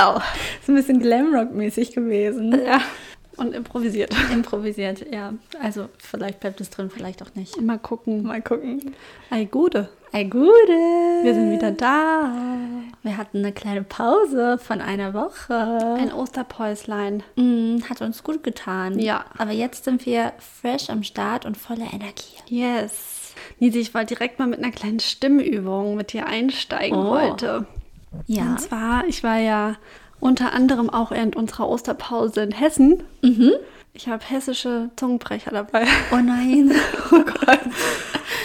Well. Ist ein bisschen Glamrock-mäßig gewesen. Ja. Und improvisiert. Improvisiert, ja. Also vielleicht bleibt es drin, vielleicht auch nicht. Mal gucken. Mal gucken. Ei, Gude. Ei, gute. Wir sind wieder da. Wir hatten eine kleine Pause von einer Woche. Ein Osterpäuslein. Mm, hat uns gut getan. Ja. Aber jetzt sind wir fresh am Start und voller Energie. Yes. Nisi, ich wollte direkt mal mit einer kleinen Stimmübung mit dir einsteigen Oh. heute. Ja. Und zwar, ich war ja unter anderem auch während unserer Osterpause in Hessen. Ich habe hessische Zungenbrecher dabei. Oh nein. Oh Gott.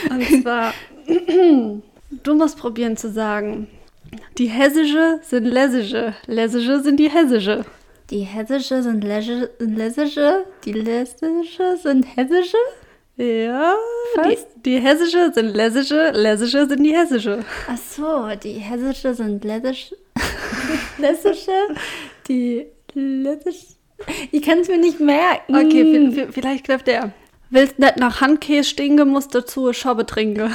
Und zwar, du musst probieren zu sagen, die hessische sind lässische, lässische sind die hessische. Die hessische sind lässische, die lässische sind hessische. Ja, die, Fast. die hessische sind lässische, lässische sind die hessische. Ach so, die hessische sind lässische. lässische, die lässische. Ich kann es mir nicht merken. Okay, vi- vi- vielleicht klappt der. Willst nicht nach Handkäse stinken, musst du zu Schobbe trinken.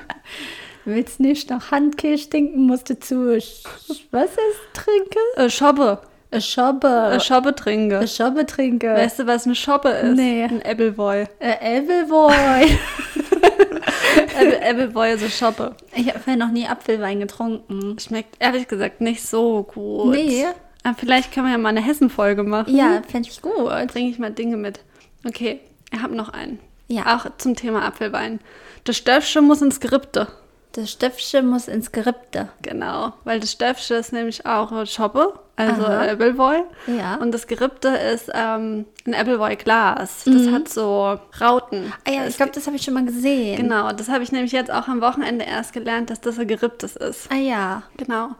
Willst nicht nach Handkäse stinken, musst du zu Sch- was ist trinken? Äh, Schobbe. Eine Schobbe. Äh, Schobbe trinken. Eine Schobbe trinken. Weißt du, was eine Schobbe ist? Nee. Ein Appleboy. Äh, Appleboy. Apple- Appleboy ist eine Schobbe. ich habe ja noch nie Apfelwein getrunken. Schmeckt ehrlich gesagt nicht so gut. Nee. Aber vielleicht können wir ja mal eine Hessen-Folge machen. Ja, fände ich gut. Bringe ich mal Dinge mit. Okay, ich habe noch einen. Ja. Auch zum Thema Apfelwein. Das Stöpfchen muss ins Gerippte. Das Stöpfchen muss ins Gerippte. Genau, weil das Stöpfchen ist nämlich auch eine Schoppe, also Aha. Appleboy. Ja. Und das Gerippte ist ähm, ein Appleboy-Glas. Das hat so Rauten. Ah ja, ich glaube, das habe ich schon mal gesehen. Genau, das habe ich nämlich jetzt auch am Wochenende erst gelernt, dass das ein geripptes ist. Ah ja. Genau.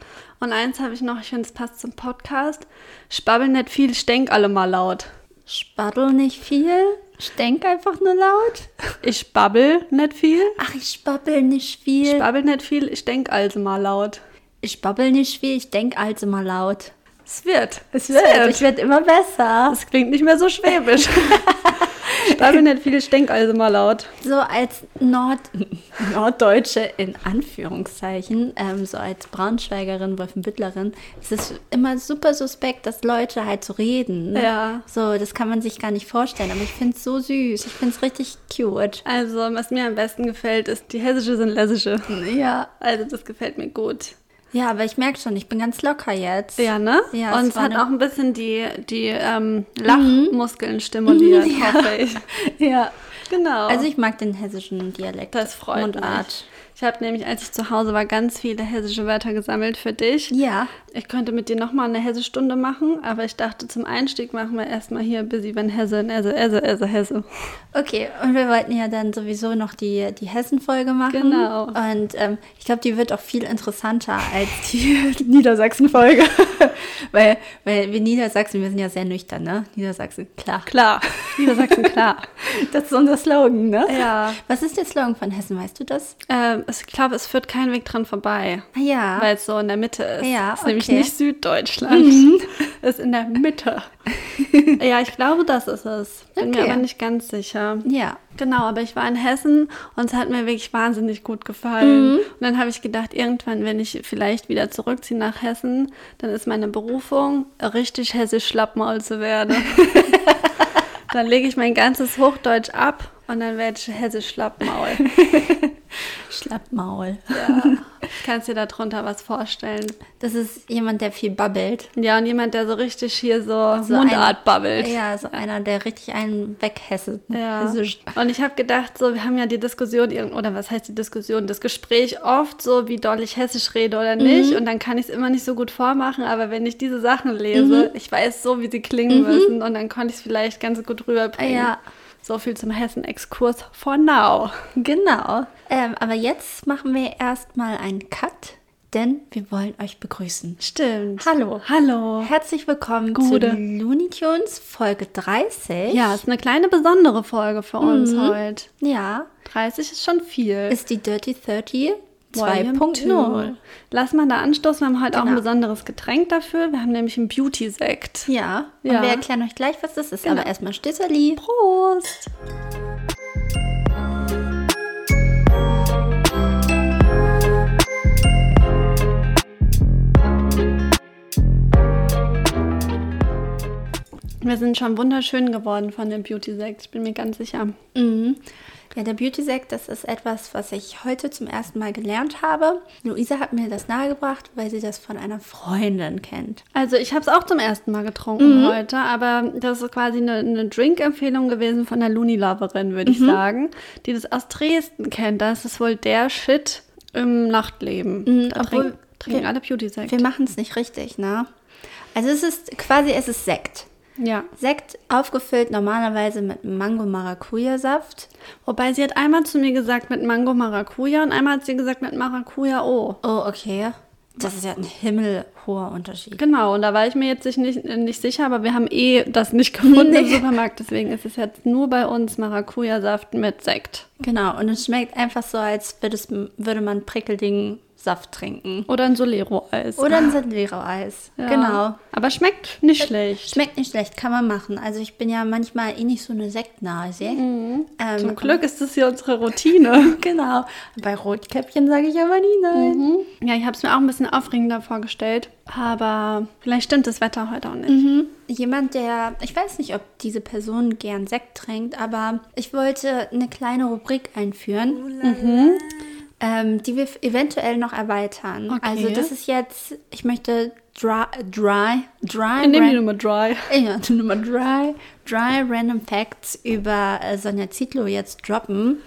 Und eins habe ich noch, ich finde, es passt zum Podcast. Spabbel nicht viel, stenk alle mal laut. Spaddel nicht viel. Stenk einfach nur laut. Ich babbel nicht viel. Ach, ich spabbel nicht viel. Ich babbel nicht viel, ich denk also mal laut. ich babbel nicht viel. Ich denk also mal laut. Es wird. Es wird. Ich werde immer besser. Das klingt nicht mehr so schwäbisch. ich babbel nicht viel, ich denk also mal laut. So als Nord Norddeutsche in Anführungszeichen, ähm, so als Braunschweigerin, Wolfenbüttlerin, ist es immer super suspekt, dass Leute halt so reden. Ne? Ja. So, das kann man sich gar nicht vorstellen, aber ich finde es so süß. Ich finde es richtig cute. Also, was mir am besten gefällt, ist die hessische sind lässische. Ja. Also, das gefällt mir gut. Ja, aber ich merke schon, ich bin ganz locker jetzt. Ja, ne? Ja, Und es hat eine- auch ein bisschen die, die ähm, Lachmuskeln stimuliert, Ja. hoffe ich. Ja. Genau. Also ich mag den hessischen Dialekt. Das freut Mundart. mich. Ich habe nämlich, als ich zu Hause war, ganz viele hessische Wörter gesammelt für dich. Ja. Ich könnte mit dir nochmal eine Hessestunde machen, aber ich dachte, zum Einstieg machen wir erstmal hier Busy wenn Hesse, Esse, Esse, Esse, Hesse. Okay, und wir wollten ja dann sowieso noch die, die Hessen-Folge machen. Genau. Und ähm, ich glaube, die wird auch viel interessanter als die Niedersachsen-Folge. weil, weil wir Niedersachsen, wir sind ja sehr nüchtern, ne? Niedersachsen, klar. Klar, Niedersachsen, klar. Das ist unser Slogan, ne? Ja. Was ist der Slogan von Hessen, weißt du das? Ähm, ich glaube, es führt kein Weg dran vorbei, Ah ja. weil es so in der Mitte ist. Ja, es ist nämlich okay. Mhm. nicht Süddeutschland. Es ist in der Mitte. ja, ich glaube, das ist es. Bin mir Okay. aber nicht ganz sicher. ja. Genau, aber ich war in Hessen und es hat mir wirklich wahnsinnig gut gefallen. Mhm. Und dann habe ich gedacht, irgendwann, wenn ich vielleicht wieder zurückziehe nach Hessen, dann ist meine Berufung, richtig hessisch Schlappmaul zu werden. dann lege ich mein ganzes Hochdeutsch ab und dann werde ich hessisch Schlappmaul. Schlappmaul. Ja. Kannst dir darunter was vorstellen? Das ist jemand, der viel babbelt. Ja, und jemand, der so richtig hier so, So Mundart ein- babbelt. Ja, so einer, der richtig einen weghesselt. Ja. Und ich habe gedacht, so, wir haben ja die Diskussion, oder was heißt die Diskussion, das Gespräch oft so, wie doll ich hessisch rede oder nicht. Mhm. Und dann kann ich es immer nicht so gut vormachen, aber wenn ich diese Sachen lese, ich weiß so, wie sie klingen müssen und dann konnte ich es vielleicht ganz gut rüberbringen. Mhm. Ja. So viel zum Hessen-Exkurs for now. Genau. Ähm, aber jetzt machen wir erstmal einen Cut, denn wir wollen euch begrüßen. Stimmt. Hallo. Hallo. Herzlich willkommen Gute. zu Looney Tunes Folge 30. Ja, ist eine kleine besondere Folge für uns Mhm. heute. Ja, 30 ist schon viel. ist die Dirty 30 Volume 2.0. 2. Lass mal da anstoßen. Wir haben heute auch ein Genau. besonderes Getränk dafür. Wir haben nämlich einen Beauty-Sekt. Ja, und Ja. wir erklären euch gleich, was das ist. Genau. Aber erstmal Stisserli. Prost! Sind schon wunderschön geworden von dem Beauty-Sekt. Ich bin mir ganz sicher. Mhm. Ja, der Beauty-Sekt, das ist etwas, was ich heute zum ersten Mal gelernt habe. Luisa hat mir das nahegebracht, weil sie das von einer Freundin kennt. Also ich habe es auch zum ersten Mal getrunken heute, aber das ist quasi eine, eine Drink-Empfehlung gewesen von der Looney-Loverin, würde ich sagen, die das aus Dresden kennt. Das ist wohl der Shit im Nachtleben. da obwohl trinken, trinken wir- alle Beauty-Sekt. Wir machen es nicht richtig, ne? Also es ist quasi, es ist Sekt. Ja. Sekt aufgefüllt normalerweise mit Mango-Maracuja-Saft. Wobei sie hat einmal zu mir gesagt mit Mango Maracuja und einmal hat sie gesagt mit Maracuja O. Oh, okay. Das ist ja ein himmelhoher Unterschied. Genau, und da war ich mir jetzt nicht, nicht, sicher, aber wir haben eh das nicht gefunden im Nee. Supermarkt. Deswegen ist es jetzt nur bei uns Maracuja-Saft mit Sekt. Genau, und es schmeckt einfach so, als würde man prickelding Saft trinken. Oder ein Solero-Eis. Oder ein Sandero-Eis. Ja. Genau. Aber schmeckt nicht schlecht. Schmeckt nicht schlecht, kann man machen. Also ich bin ja manchmal eh nicht so eine Sektnase. Ähm, Zum Glück ist das hier unsere Routine. Genau. Bei Rotkäppchen sage ich aber nie nein. ja, ich habe es mir auch ein bisschen aufregender vorgestellt. Aber vielleicht stimmt das Wetter heute auch nicht. Mhm. Jemand, der, ich weiß nicht, ob diese Person gern Sekt trinkt, aber ich wollte eine kleine Rubrik einführen, ähm, die wir eventuell noch erweitern. Okay. Also das ist jetzt, ich möchte dry, dry, dry, Ich nehme die Nummer dry. ja, die Nummer dry, dry Random Facts über äh, Sonja Zietlow jetzt droppen.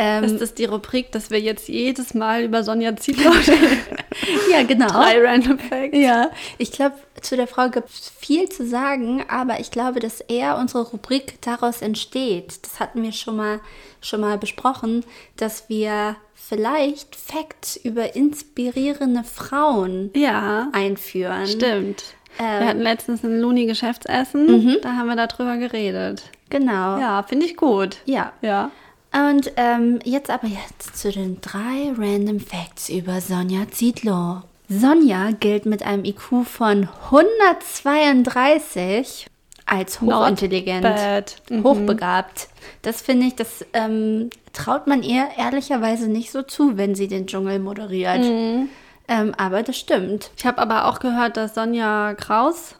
Ähm, Ist das die Rubrik, dass wir jetzt jedes Mal über Sonja Zietlow ja, genau. drei Random Facts? Ja, ich glaube, zu der Frau gibt es viel zu sagen, aber ich glaube, dass eher unsere Rubrik daraus entsteht. Das hatten wir schon mal, schon mal besprochen, dass wir vielleicht Facts über inspirierende Frauen Ja, einführen. stimmt. Ähm. wir hatten letztens ein Luni-Geschäftsessen. Da haben wir darüber geredet. Genau. Ja, finde ich gut. Ja. Ja. Und ähm, jetzt aber jetzt zu den drei Random Facts über Sonja Zietlow. Sonja gilt mit einem IQ von 132 als hochintelligent. Mhm. hochbegabt. Das finde ich, das ähm, traut man ihr ehrlicherweise nicht so zu, wenn sie den Dschungel moderiert. Mhm. Ähm, aber das stimmt. Ich habe aber auch gehört, dass Sonja Kraus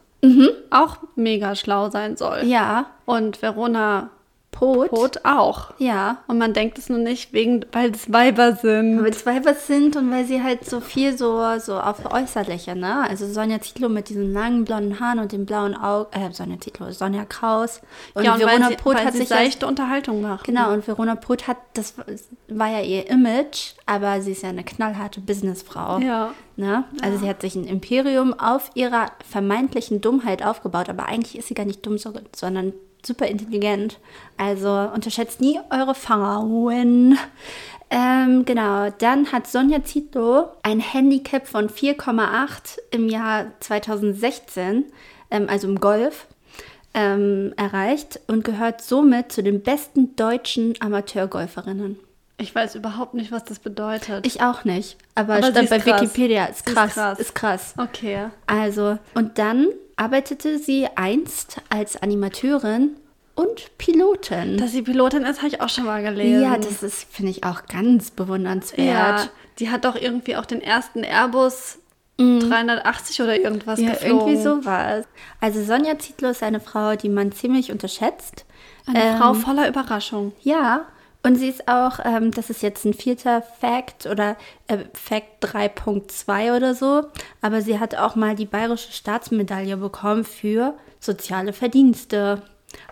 auch mega schlau sein soll. Ja, Und Verona Pot. Roth auch. Ja. Und man denkt es nur nicht, wegen, weil es Weiber sind. Weil zwei was sind und weil sie halt so viel so, so auf Äußerliche, ne? Also Sonja Zietlow mit diesen langen blonden Haaren und den blauen Augen, äh, Sonja Zietlow, Sonja Kraus. Und ja, und Verona Poth hat sich ja, seichte Unterhaltung macht. genau, und Verona Poth hat, das war ja ihr Image, aber sie ist ja eine knallharte Businessfrau. Ja. Ne? Also sie hat sich ein Imperium auf ihrer vermeintlichen Dummheit aufgebaut, aber eigentlich ist sie gar nicht dumm, so- sondern super intelligent. Also unterschätzt nie eure Frauen. Ähm, genau, dann hat Sonja Zietlow ein Handicap von 4,8 im Jahr 2016, ähm, also im Golf, ähm, erreicht und gehört somit zu den besten deutschen Amateurgolferinnen. Ich weiß überhaupt nicht, was das bedeutet. Ich auch nicht, aber, Aber stand bei krass. Wikipedia. Ist Sie ist krass, krass. ist krass. okay. Also, und dann arbeitete sie einst als Animateurin und Pilotin. Dass sie Pilotin ist, habe ich auch schon mal gelesen. ja, das ist, finde ich, auch ganz bewundernswert. Ja, die hat doch irgendwie auch den ersten Airbus 380 oder irgendwas Mhm. Ja, geflogen. irgendwie sowas. Also Sonja Zietlow ist eine Frau, die man ziemlich unterschätzt. Eine Ähm, Frau voller Überraschung. Ja, und sie ist auch, ähm, das ist jetzt ein vierter Fact oder äh, Fact 3.2 oder so, aber sie hat auch mal die Bayerische Staatsmedaille bekommen für soziale Verdienste.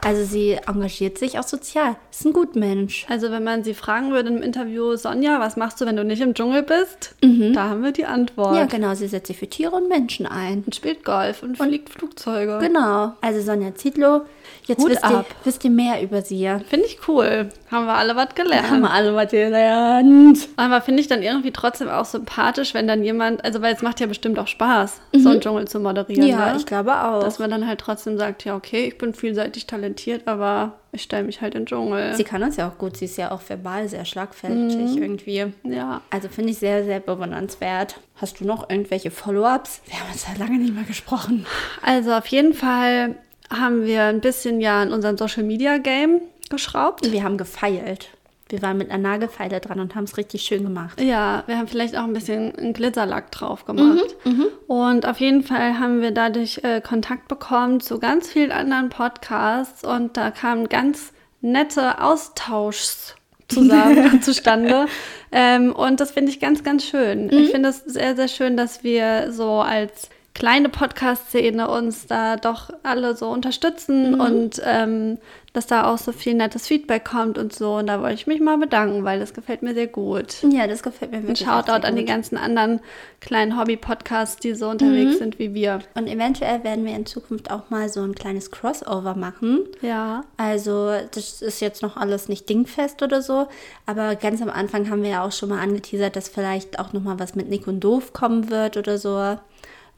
Also sie engagiert sich auch sozial. Ist ein Gutmensch. Also wenn man sie fragen würde im Interview, Sonja, was machst du, wenn du nicht im Dschungel bist? Da haben wir die Antwort. Mhm. Ja, genau, sie setzt sich für Tiere und Menschen ein. Und spielt Golf und fliegt Flugzeuge. Genau. Also Sonja Zietlow, jetzt Hut wisst ihr, ab. wisst ihr mehr über sie. Finde ich cool. Haben wir alle was gelernt. Haben wir alle was gelernt. Aber finde ich dann irgendwie trotzdem auch sympathisch, wenn dann jemand, also weil es macht ja bestimmt auch Spaß, so einen Dschungel zu moderieren. Mhm. Ja, ne? ich glaube auch. Dass man dann halt trotzdem sagt, ja, okay, ich bin vielseitig talentiert, aber ich stelle mich halt in den Dschungel. Sie kann das ja auch gut. Sie ist ja auch verbal sehr schlagfertig irgendwie. ja. Also finde ich sehr, sehr bewundernswert. Hast du noch irgendwelche Follow-ups? Wir haben uns ja lange nicht mehr gesprochen. Also auf jeden Fall haben wir ein bisschen ja in unserem Social Media Game geschraubt. Wir haben gefeilt. wir waren mit einer Nagelfeile dran und haben es richtig schön gemacht. Ja, wir haben vielleicht auch ein bisschen einen Glitzerlack drauf gemacht. Mhm, Und auf jeden Fall haben wir dadurch äh, Kontakt bekommen zu ganz vielen anderen Podcasts und da kamen ganz nette Austauschs zusammen zustande. Ähm, und das finde ich ganz, ganz schön. Mhm. Ich finde es sehr, sehr schön, dass wir so als kleine Podcast-Szene uns da doch alle so unterstützen Mhm. und ähm, dass da auch so viel nettes Feedback kommt und so. Und da wollte ich mich mal bedanken, weil das gefällt mir sehr gut. Ja, das gefällt mir Ein wirklich. Shoutout sehr an die ganzen anderen kleinen Hobby-Podcasts, die so unterwegs Mhm. sind wie wir. Und eventuell werden wir in Zukunft auch mal so ein kleines Crossover machen. Ja. Also das ist jetzt noch alles nicht dingfest oder so, aber ganz am Anfang haben wir ja auch schon mal angeteasert, dass vielleicht auch noch mal was mit Nick und Doof kommen wird oder so.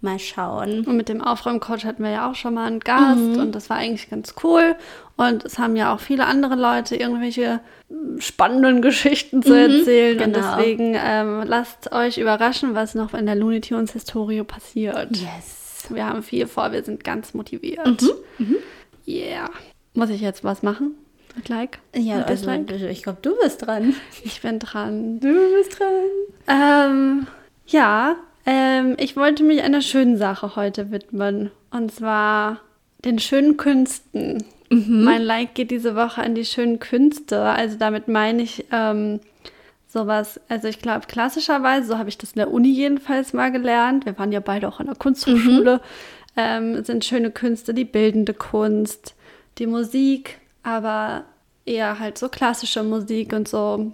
Mal schauen. Und mit dem Aufräumcoach hatten wir ja auch schon mal einen Gast Mhm. und das war eigentlich ganz cool. Und es haben ja auch viele andere Leute irgendwelche spannenden Geschichten zu erzählen. Und genau. deswegen ähm, lasst euch überraschen, was noch in der Looney Tunes Historie passiert. Yes. Wir haben viel vor, wir sind ganz motiviert. Mhm. Yeah. Muss ich jetzt was machen? Like? Ja, also ich glaube, du bist dran. Ich bin dran. Du bist dran. Ähm, ja, ähm, ich wollte mich einer schönen Sache heute widmen. Und zwar den schönen Künsten. Mein Like geht diese Woche an die schönen Künste. Also damit meine ich ähm, sowas, also ich glaube klassischerweise, so habe ich das in der Uni jedenfalls mal gelernt. Wir waren ja beide auch an der Kunsthochschule. Ähm, sind schöne Künste, die bildende Kunst, die Musik, aber eher halt so klassische Musik und so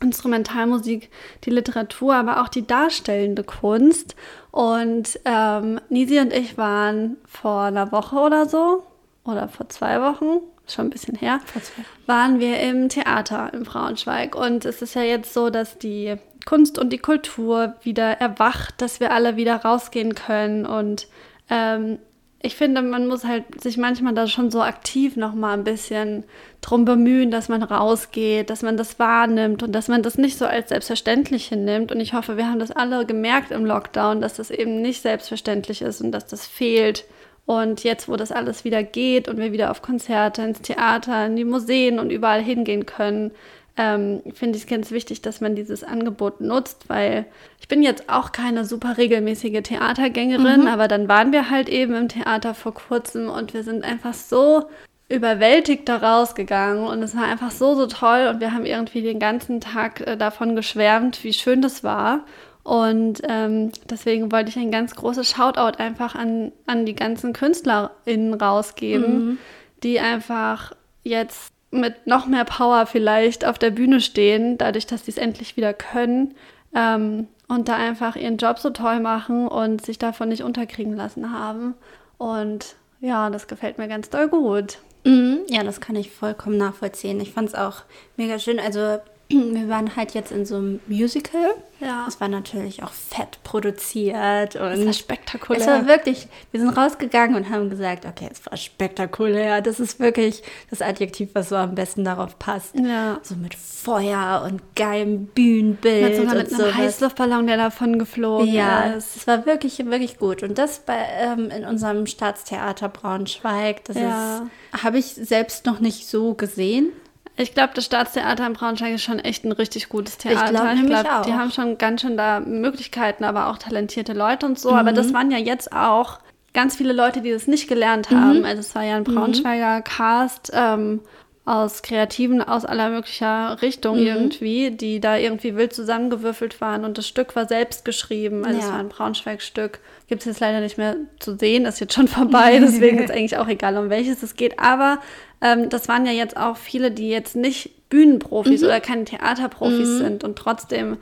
Instrumentalmusik, die Literatur, aber auch die darstellende Kunst. Und ähm, Nisi und ich waren vor einer Woche oder so, oder vor zwei Wochen, schon ein bisschen her, waren wir im Theater in Braunschweig. Und es ist ja jetzt so, dass die Kunst und die Kultur wieder erwacht, dass wir alle wieder rausgehen können. Und ähm, ich finde, man muss halt sich manchmal da schon so aktiv noch mal ein bisschen drum bemühen, dass man rausgeht, dass man das wahrnimmt und dass man das nicht so als selbstverständlich hinnimmt. Und ich hoffe, wir haben das alle gemerkt im Lockdown, dass das eben nicht selbstverständlich ist und dass das fehlt. Und jetzt, wo das alles wieder geht und wir wieder auf Konzerte, ins Theater, in die Museen und überall hingehen können, ähm, finde ich es ganz wichtig, dass man dieses Angebot nutzt, weil ich bin jetzt auch keine super regelmäßige Theatergängerin, aber dann waren wir halt eben im Theater vor kurzem und wir sind einfach so überwältigt da rausgegangen und es war einfach so, so toll und wir haben irgendwie den ganzen Tag äh, davon geschwärmt, wie schön das war. Und ähm, deswegen wollte ich ein ganz großes Shoutout einfach an, an die ganzen KünstlerInnen rausgeben, die einfach jetzt mit noch mehr Power vielleicht auf der Bühne stehen, dadurch, dass sie es endlich wieder können ähm, und da einfach ihren Job so toll machen und sich davon nicht unterkriegen lassen haben. Und ja, das gefällt mir ganz doll gut. Mhm, ja, das kann ich vollkommen nachvollziehen. Ich fand es auch mega schön. Also, wir waren halt jetzt in so einem Musical. Ja. Es war natürlich auch fett produziert und Das war spektakulär. Es war wirklich, wir sind rausgegangen und haben gesagt, okay, es war spektakulär. Das ist wirklich das Adjektiv, was so am besten darauf passt. Ja. So mit Feuer und geilem Bühnenbild Mit, sogar und mit einem sowas. Heißluftballon, der davon geflogen Ja, ist. es war wirklich, wirklich gut. Und das bei, ähm, in unserem Staatstheater Braunschweig, das Ja. habe ich selbst noch nicht so gesehen. Ich glaube, das Staatstheater in Braunschweig ist schon echt ein richtig gutes Theater. glaub nämlich glaub, die haben schon ganz schön da Möglichkeiten, aber auch talentierte Leute und so. Aber das waren ja jetzt auch ganz viele Leute, die das nicht gelernt haben. Also es war ja ein Braunschweiger Cast ähm, aus Kreativen aus aller möglicher Richtung irgendwie, die da irgendwie wild zusammengewürfelt waren. Und das Stück war selbst geschrieben. Also es Ja. war ein Braunschweig-Stück. Gibt es jetzt leider nicht mehr zu sehen, ist jetzt schon vorbei. Deswegen ist eigentlich auch egal, um welches es geht. Aber ähm, das waren ja jetzt auch viele, die jetzt nicht Bühnenprofis oder keine Theaterprofis sind. Und trotzdem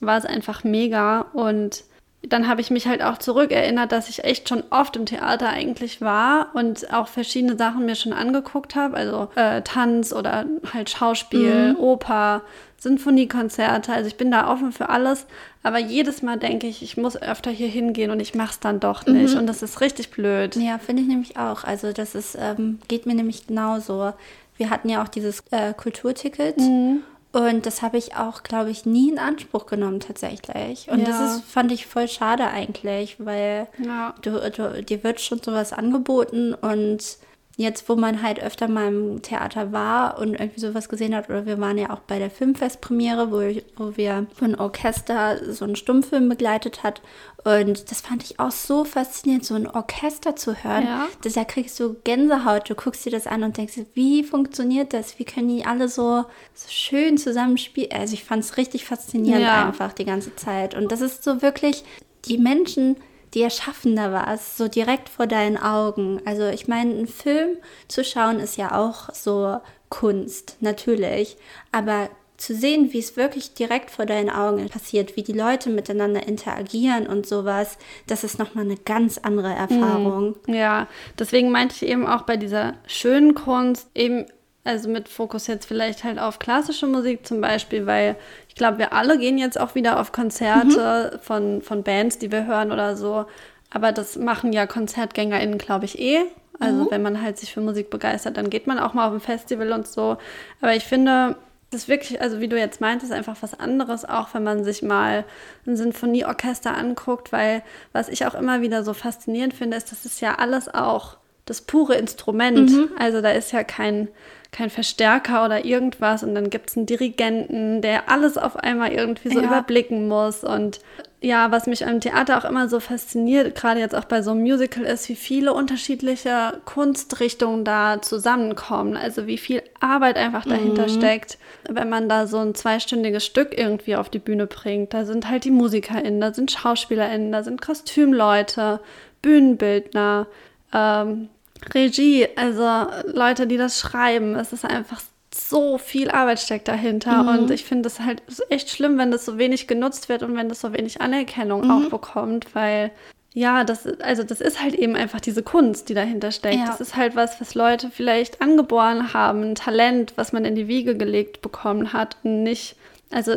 war es einfach mega. Und dann habe ich mich halt auch zurückerinnert, dass ich echt schon oft im Theater eigentlich war und auch verschiedene Sachen mir schon angeguckt habe. Also äh, Tanz oder halt Schauspiel, Oper, Sinfoniekonzerte. Also ich bin da offen für alles. Aber jedes Mal denke ich, ich muss öfter hier hingehen und ich mache es dann doch nicht. Und das ist richtig blöd. Ja, finde ich nämlich auch. Also das ist, ähm, geht mir nämlich genauso. Wir hatten ja auch dieses äh, Kulturticket. Mhm. Und das habe ich auch, glaube ich, nie in Anspruch genommen tatsächlich. Und Ja. das ist, fand ich voll schade eigentlich, weil Ja. du, du, dir wird schon sowas angeboten und jetzt, wo man halt öfter mal im Theater war und irgendwie sowas gesehen hat, oder wir waren ja auch bei der Filmfestpremiere, wo, wo wir ein Orchester so einen Stummfilm begleitet hat. Und das fand ich auch so faszinierend, so ein Orchester zu hören. Ja. Das, da kriegst du Gänsehaut, du guckst dir das an und denkst, wie funktioniert das? Wie können die alle so, so schön zusammenspielen? Also ich fand es richtig faszinierend Ja. einfach die ganze Zeit. Und das ist so wirklich, die Menschen, die erschaffen da was, so direkt vor deinen Augen. Also ich meine, einen Film zu schauen ist ja auch so Kunst, natürlich. Aber zu sehen, wie es wirklich direkt vor deinen Augen passiert, wie die Leute miteinander interagieren und sowas, das ist nochmal eine ganz andere Erfahrung. Ja, deswegen meinte ich eben auch bei dieser schönen Kunst eben, also mit Fokus jetzt vielleicht halt auf klassische Musik zum Beispiel, weil ich glaube, wir alle gehen jetzt auch wieder auf Konzerte von, von Bands, die wir hören oder so. Aber das machen ja KonzertgängerInnen, glaube ich, eh. Also wenn man halt sich für Musik begeistert, dann geht man auch mal auf ein Festival und so. Aber ich finde, das ist wirklich, also wie du jetzt meintest, einfach was anderes, auch wenn man sich mal ein Sinfonieorchester anguckt, weil was ich auch immer wieder so faszinierend finde, ist, das ist ja alles auch das pure Instrument. Also da ist ja kein, kein Verstärker oder irgendwas und dann gibt es einen Dirigenten, der alles auf einmal irgendwie so Ja. überblicken muss. Und ja, was mich am Theater auch immer so fasziniert, gerade jetzt auch bei so einem Musical, ist, wie viele unterschiedliche Kunstrichtungen da zusammenkommen. Also wie viel Arbeit einfach dahinter steckt, wenn man da so ein zweistündiges Stück irgendwie auf die Bühne bringt. Da sind halt die MusikerInnen, da sind SchauspielerInnen, da sind Kostümleute, Bühnenbildner, ähm, Regie, also Leute, die das schreiben. Es ist einfach so viel Arbeit steckt dahinter und ich finde es halt echt schlimm, wenn das so wenig genutzt wird und wenn das so wenig Anerkennung auch bekommt, weil ja, das, also das ist halt eben einfach diese Kunst, die dahinter steckt. Ja. Das ist halt was, was Leute vielleicht angeboren haben, ein Talent, was man in die Wiege gelegt bekommen hat und nicht, also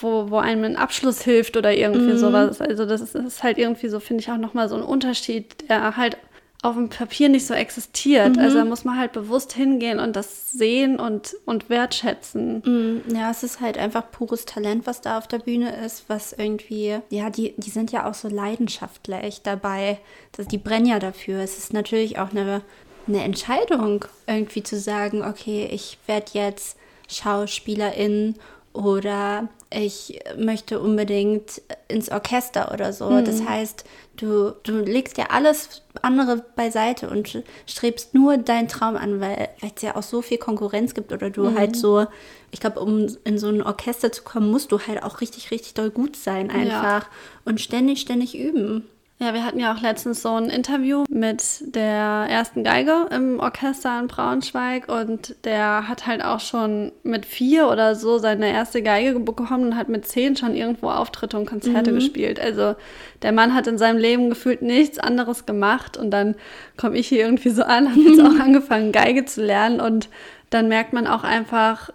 wo, wo einem ein Abschluss hilft oder irgendwie sowas. Also das ist, das ist halt irgendwie so, finde ich auch nochmal so ein Unterschied, der halt auf dem Papier nicht so existiert. Also da muss man halt bewusst hingehen und das sehen und, und wertschätzen. Mm, Ja, es ist halt einfach pures Talent, was da auf der Bühne ist, was irgendwie, ja, die, die sind ja auch so leidenschaftlich dabei. Das, die brennen ja dafür. Es ist natürlich auch eine, eine Entscheidung, irgendwie zu sagen, okay, ich werde jetzt Schauspielerin oder ich möchte unbedingt ins Orchester oder so. Das heißt, du, du legst ja alles andere beiseite und strebst nur deinen Traum an, weil weil es ja auch so viel Konkurrenz gibt oder du halt so, ich glaube, um in so ein Orchester zu kommen, musst du halt auch richtig, richtig doll gut sein einfach und ständig, ständig üben. Ja, wir hatten ja auch letztens so ein Interview mit der ersten Geige im Orchester in Braunschweig und der hat halt auch schon mit vier oder so seine erste Geige bekommen und hat mit zehn schon irgendwo Auftritte und Konzerte gespielt. Also der Mann hat in seinem Leben gefühlt nichts anderes gemacht und dann komme ich hier irgendwie so an, habe jetzt auch angefangen Geige zu lernen und dann merkt man auch einfach,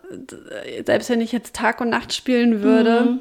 selbst wenn ich jetzt Tag und Nacht spielen würde,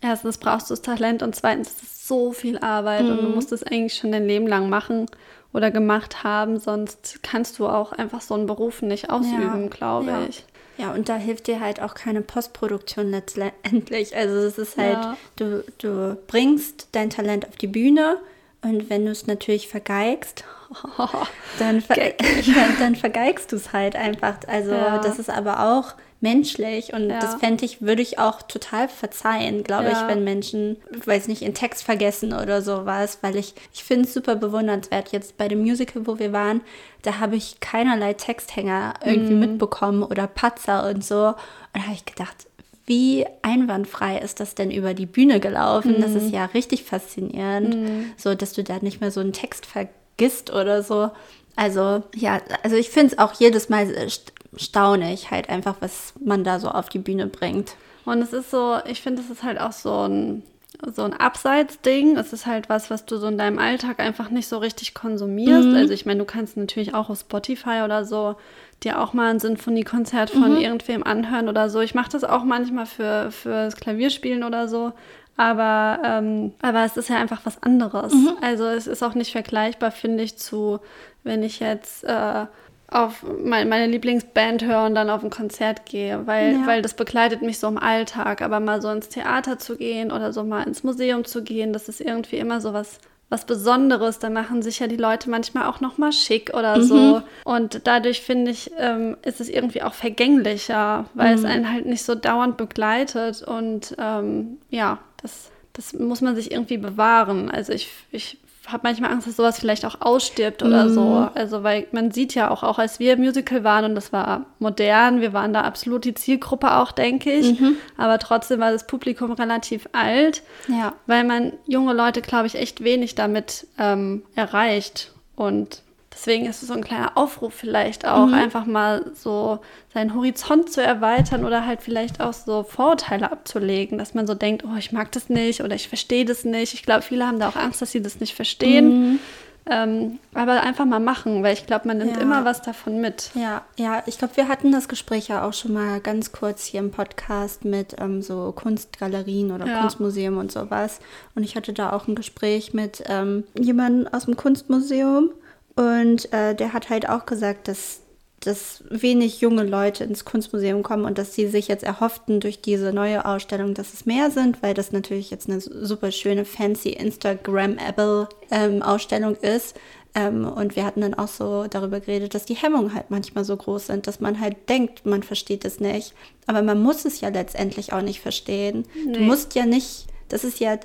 erstens brauchst du das Talent und zweitens ist es so viel Arbeit und du musst es eigentlich schon dein Leben lang machen oder gemacht haben, sonst kannst du auch einfach so einen Beruf nicht ausüben, glaube ja. ich. Ja, und da hilft dir halt auch keine Postproduktion letztendlich. Also es ist halt, Ja. du, du bringst dein Talent auf die Bühne und wenn du es natürlich vergeigst, dann, ver dann, vergeigst du es halt einfach. Also Ja. das ist aber auch menschlich und Ja. das fände ich, würde ich auch total verzeihen, glaube Ja. ich, wenn Menschen, weiß nicht, in Text vergessen oder sowas, weil ich, ich finde es super bewundernswert. Jetzt bei dem Musical, wo wir waren, da habe ich keinerlei Texthänger irgendwie mitbekommen oder Patzer und so. Und da habe ich gedacht, wie einwandfrei ist das denn über die Bühne gelaufen? Das ist ja richtig faszinierend, so dass du da nicht mehr so einen Text vergisst oder so. Also ja, also ich finde es auch jedes Mal st- staunig, halt einfach, was man da so auf die Bühne bringt. Und es ist so, ich finde, es ist halt auch so ein, so ein Abseitsding. Es ist halt was, was du so in deinem Alltag einfach nicht so richtig konsumierst. Also ich meine, du kannst natürlich auch auf Spotify oder so dir auch mal ein Sinfoniekonzert von irgendwem anhören oder so. Ich mache das auch manchmal für fürs Klavierspielen oder so. Aber, ähm, aber es ist ja einfach was anderes. Also es ist auch nicht vergleichbar, finde ich, zu, wenn ich jetzt äh, auf mein, meine Lieblingsband höre und dann auf ein Konzert gehe, weil, Ja. weil das begleitet mich so im Alltag. Aber mal so ins Theater zu gehen oder so mal ins Museum zu gehen, das ist irgendwie immer so was, was Besonderes. Da machen sich ja die Leute manchmal auch noch mal schick oder Mhm. so. Und dadurch finde ich, ähm, ist es irgendwie auch vergänglicher, weil Mhm. es einen halt nicht so dauernd begleitet. Und ähm, ja, das, das muss man sich irgendwie bewahren. Also ich, ich habe manchmal Angst, dass sowas vielleicht auch ausstirbt oder Mhm. so. Also weil man sieht ja auch, auch als wir im Musical waren und das war modern, wir waren da absolut die Zielgruppe auch, denke ich. Mhm. Aber trotzdem war das Publikum relativ alt, Ja. weil man junge Leute, glaube ich, echt wenig damit ähm, erreicht. Und deswegen ist es so ein kleiner Aufruf vielleicht auch, Mhm. einfach mal so seinen Horizont zu erweitern oder halt vielleicht auch so Vorurteile abzulegen, dass man so denkt, oh, ich mag das nicht oder ich verstehe das nicht. Ich glaube, viele haben da auch Angst, dass sie das nicht verstehen. Ähm, aber einfach mal machen, weil ich glaube, man nimmt Ja. immer was davon mit. Ja, ja, ich glaube, wir hatten das Gespräch ja auch schon mal ganz kurz hier im Podcast mit ähm, so Kunstgalerien oder Ja. Kunstmuseum und sowas. Und ich hatte da auch ein Gespräch mit ähm, jemandem aus dem Kunstmuseum und äh, der hat halt auch gesagt, dass dass wenig junge Leute ins Kunstmuseum kommen und dass sie sich jetzt erhofften durch diese neue Ausstellung, dass es mehr sind, weil das natürlich jetzt eine super schöne, fancy Instagrammable ähm, Ausstellung ist. Ähm, und wir hatten dann auch so darüber geredet, dass die Hemmungen halt manchmal so groß sind, dass man halt denkt, man versteht es nicht. Aber man muss es ja letztendlich auch nicht verstehen. Du Nee. musst ja nicht, das ist ja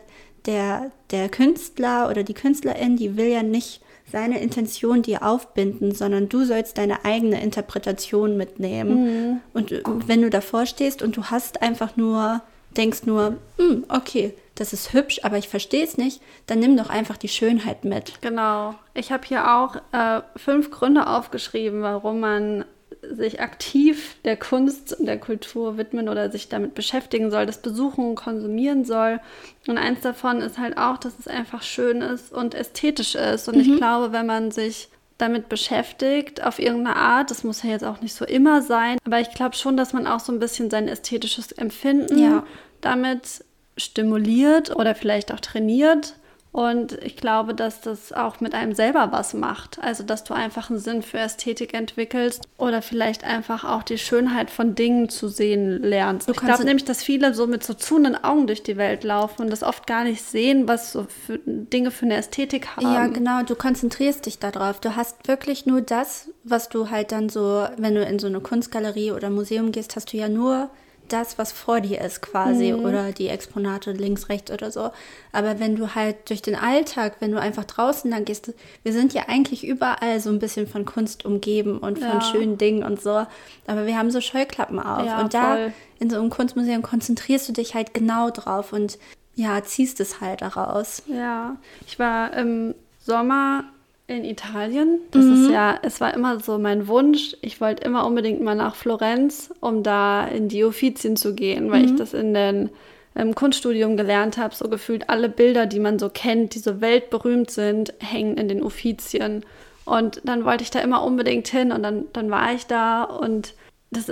der, der Künstler oder die Künstlerin, die will ja nicht seine Intention dir aufbinden, sondern du sollst deine eigene Interpretation mitnehmen. Und äh, wenn du davor stehst und du hast einfach nur, denkst nur, "Hm, okay, das ist hübsch, aber ich verstehe es nicht, dann nimm doch einfach die Schönheit mit. Genau. Ich habe hier auch äh, fünf Gründe aufgeschrieben, warum man sich aktiv der Kunst und der Kultur widmen oder sich damit beschäftigen soll, das besuchen und konsumieren soll. Und eins davon ist halt auch, dass es einfach schön ist und ästhetisch ist. Und ich glaube, wenn man sich damit beschäftigt, auf irgendeine Art, das muss ja jetzt auch nicht so immer sein, aber ich glaube schon, dass man auch so ein bisschen sein ästhetisches Empfinden Ja. damit stimuliert oder vielleicht auch trainiert. Und ich glaube, dass das auch mit einem selber was macht. Also, dass du einfach einen Sinn für Ästhetik entwickelst oder vielleicht einfach auch die Schönheit von Dingen zu sehen lernst. Du ich kannst- glaube nämlich, dass viele so mit so zuenden Augen durch die Welt laufen und das oft gar nicht sehen, was so für Dinge für eine Ästhetik haben. Ja, genau, du konzentrierst dich darauf. Du hast wirklich nur das, was du halt dann so, wenn du in so eine Kunstgalerie oder Museum gehst, hast du ja nur das, was vor dir ist quasi oder die Exponate links, rechts oder so. Aber wenn du halt durch den Alltag, wenn du einfach draußen lang gehst, wir sind ja eigentlich überall so ein bisschen von Kunst umgeben und von Ja. schönen Dingen und so. Aber wir haben so Scheuklappen auf. Ja, und da voll. in so einem Kunstmuseum konzentrierst du dich halt genau drauf und ja, ziehst es halt daraus. Ja, ich war im Sommer in Italien. Das Mhm. ist ja, es war immer so mein Wunsch. Ich wollte immer unbedingt mal nach Florenz, um da in die Uffizien zu gehen, weil Mhm. ich das in den im Kunststudium gelernt habe. So gefühlt alle Bilder, die man so kennt, die so weltberühmt sind, hängen in den Uffizien. Und dann wollte ich da immer unbedingt hin und dann, dann war ich da und das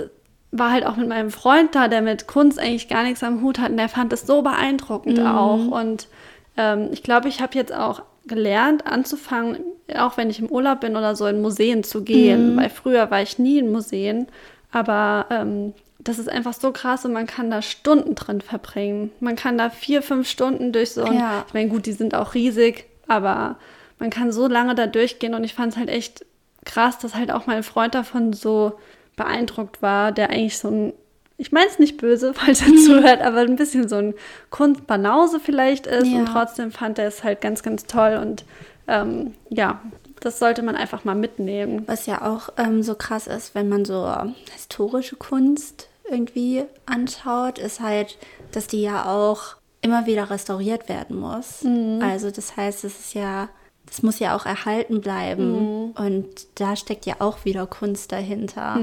war halt auch mit meinem Freund da, der mit Kunst eigentlich gar nichts am Hut hat und der fand es so beeindruckend auch. Und ähm, ich glaube, ich habe jetzt auch gelernt, anzufangen, auch wenn ich im Urlaub bin oder so, in Museen zu gehen, weil früher war ich nie in Museen, aber ähm, das ist einfach so krass und man kann da Stunden drin verbringen. Man kann da vier, fünf Stunden durch so ein, Ja. ich meine, gut, die sind auch riesig, aber man kann so lange da durchgehen und ich fand es halt echt krass, dass halt auch mein Freund davon so beeindruckt war, der eigentlich so ein, ich meine es nicht böse, falls er zuhört, aber ein bisschen so ein Kunstbanause vielleicht ist Ja. und trotzdem fand er es halt ganz, ganz toll und ähm, ja, das sollte man einfach mal mitnehmen. Was ja auch ähm, so krass ist, wenn man so historische Kunst irgendwie anschaut, ist halt, dass die ja auch immer wieder restauriert werden muss. Also das heißt, es ist ja, das muss ja auch erhalten bleiben. Und da steckt ja auch wieder Kunst dahinter.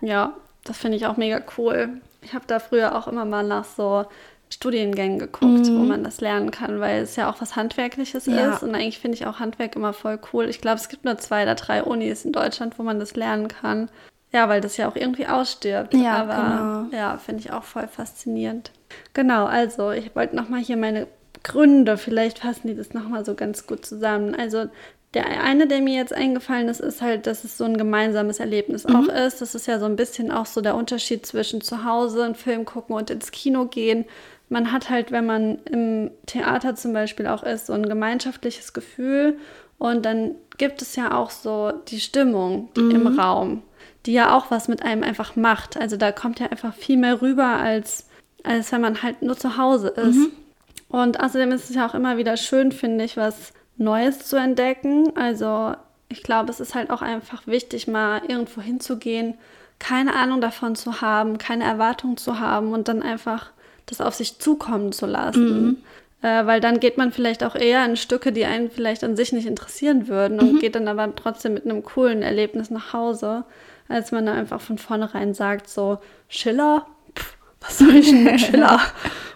Ja, das finde ich auch mega cool. Ich habe da früher auch immer mal nach so Studiengängen geguckt, wo man das lernen kann, weil es ja auch was Handwerkliches Ja. ist. Und eigentlich finde ich auch Handwerk immer voll cool. Ich glaube, es gibt nur zwei oder drei Unis in Deutschland, wo man das lernen kann. Ja, weil das ja auch irgendwie ausstirbt. Ja, Aber genau. ja, finde ich auch voll faszinierend. Genau, also ich wollte nochmal hier meine Gründe, vielleicht fassen die das nochmal so ganz gut zusammen. Also der eine, der mir jetzt eingefallen ist, ist halt, dass es so ein gemeinsames Erlebnis Mhm. auch ist. Das ist ja so ein bisschen auch so der Unterschied zwischen zu Hause einen Film gucken und ins Kino gehen, man hat halt, wenn man im Theater zum Beispiel auch ist, so ein gemeinschaftliches Gefühl. Und dann gibt es ja auch so die Stimmung die im Raum, die ja auch was mit einem einfach macht. Also da kommt ja einfach viel mehr rüber, als, als wenn man halt nur zu Hause ist. Und außerdem ist es ja auch immer wieder schön, finde ich, was Neues zu entdecken. Also ich glaube, es ist halt auch einfach wichtig, mal irgendwo hinzugehen, keine Ahnung davon zu haben, keine Erwartung zu haben und dann einfach das auf sich zukommen zu lassen. Äh, weil dann geht man vielleicht auch eher in Stücke, die einen vielleicht an sich nicht interessieren würden und geht dann aber trotzdem mit einem coolen Erlebnis nach Hause, als man da einfach von vornherein sagt, so Schiller, Pff, was soll ich denn mit Schiller?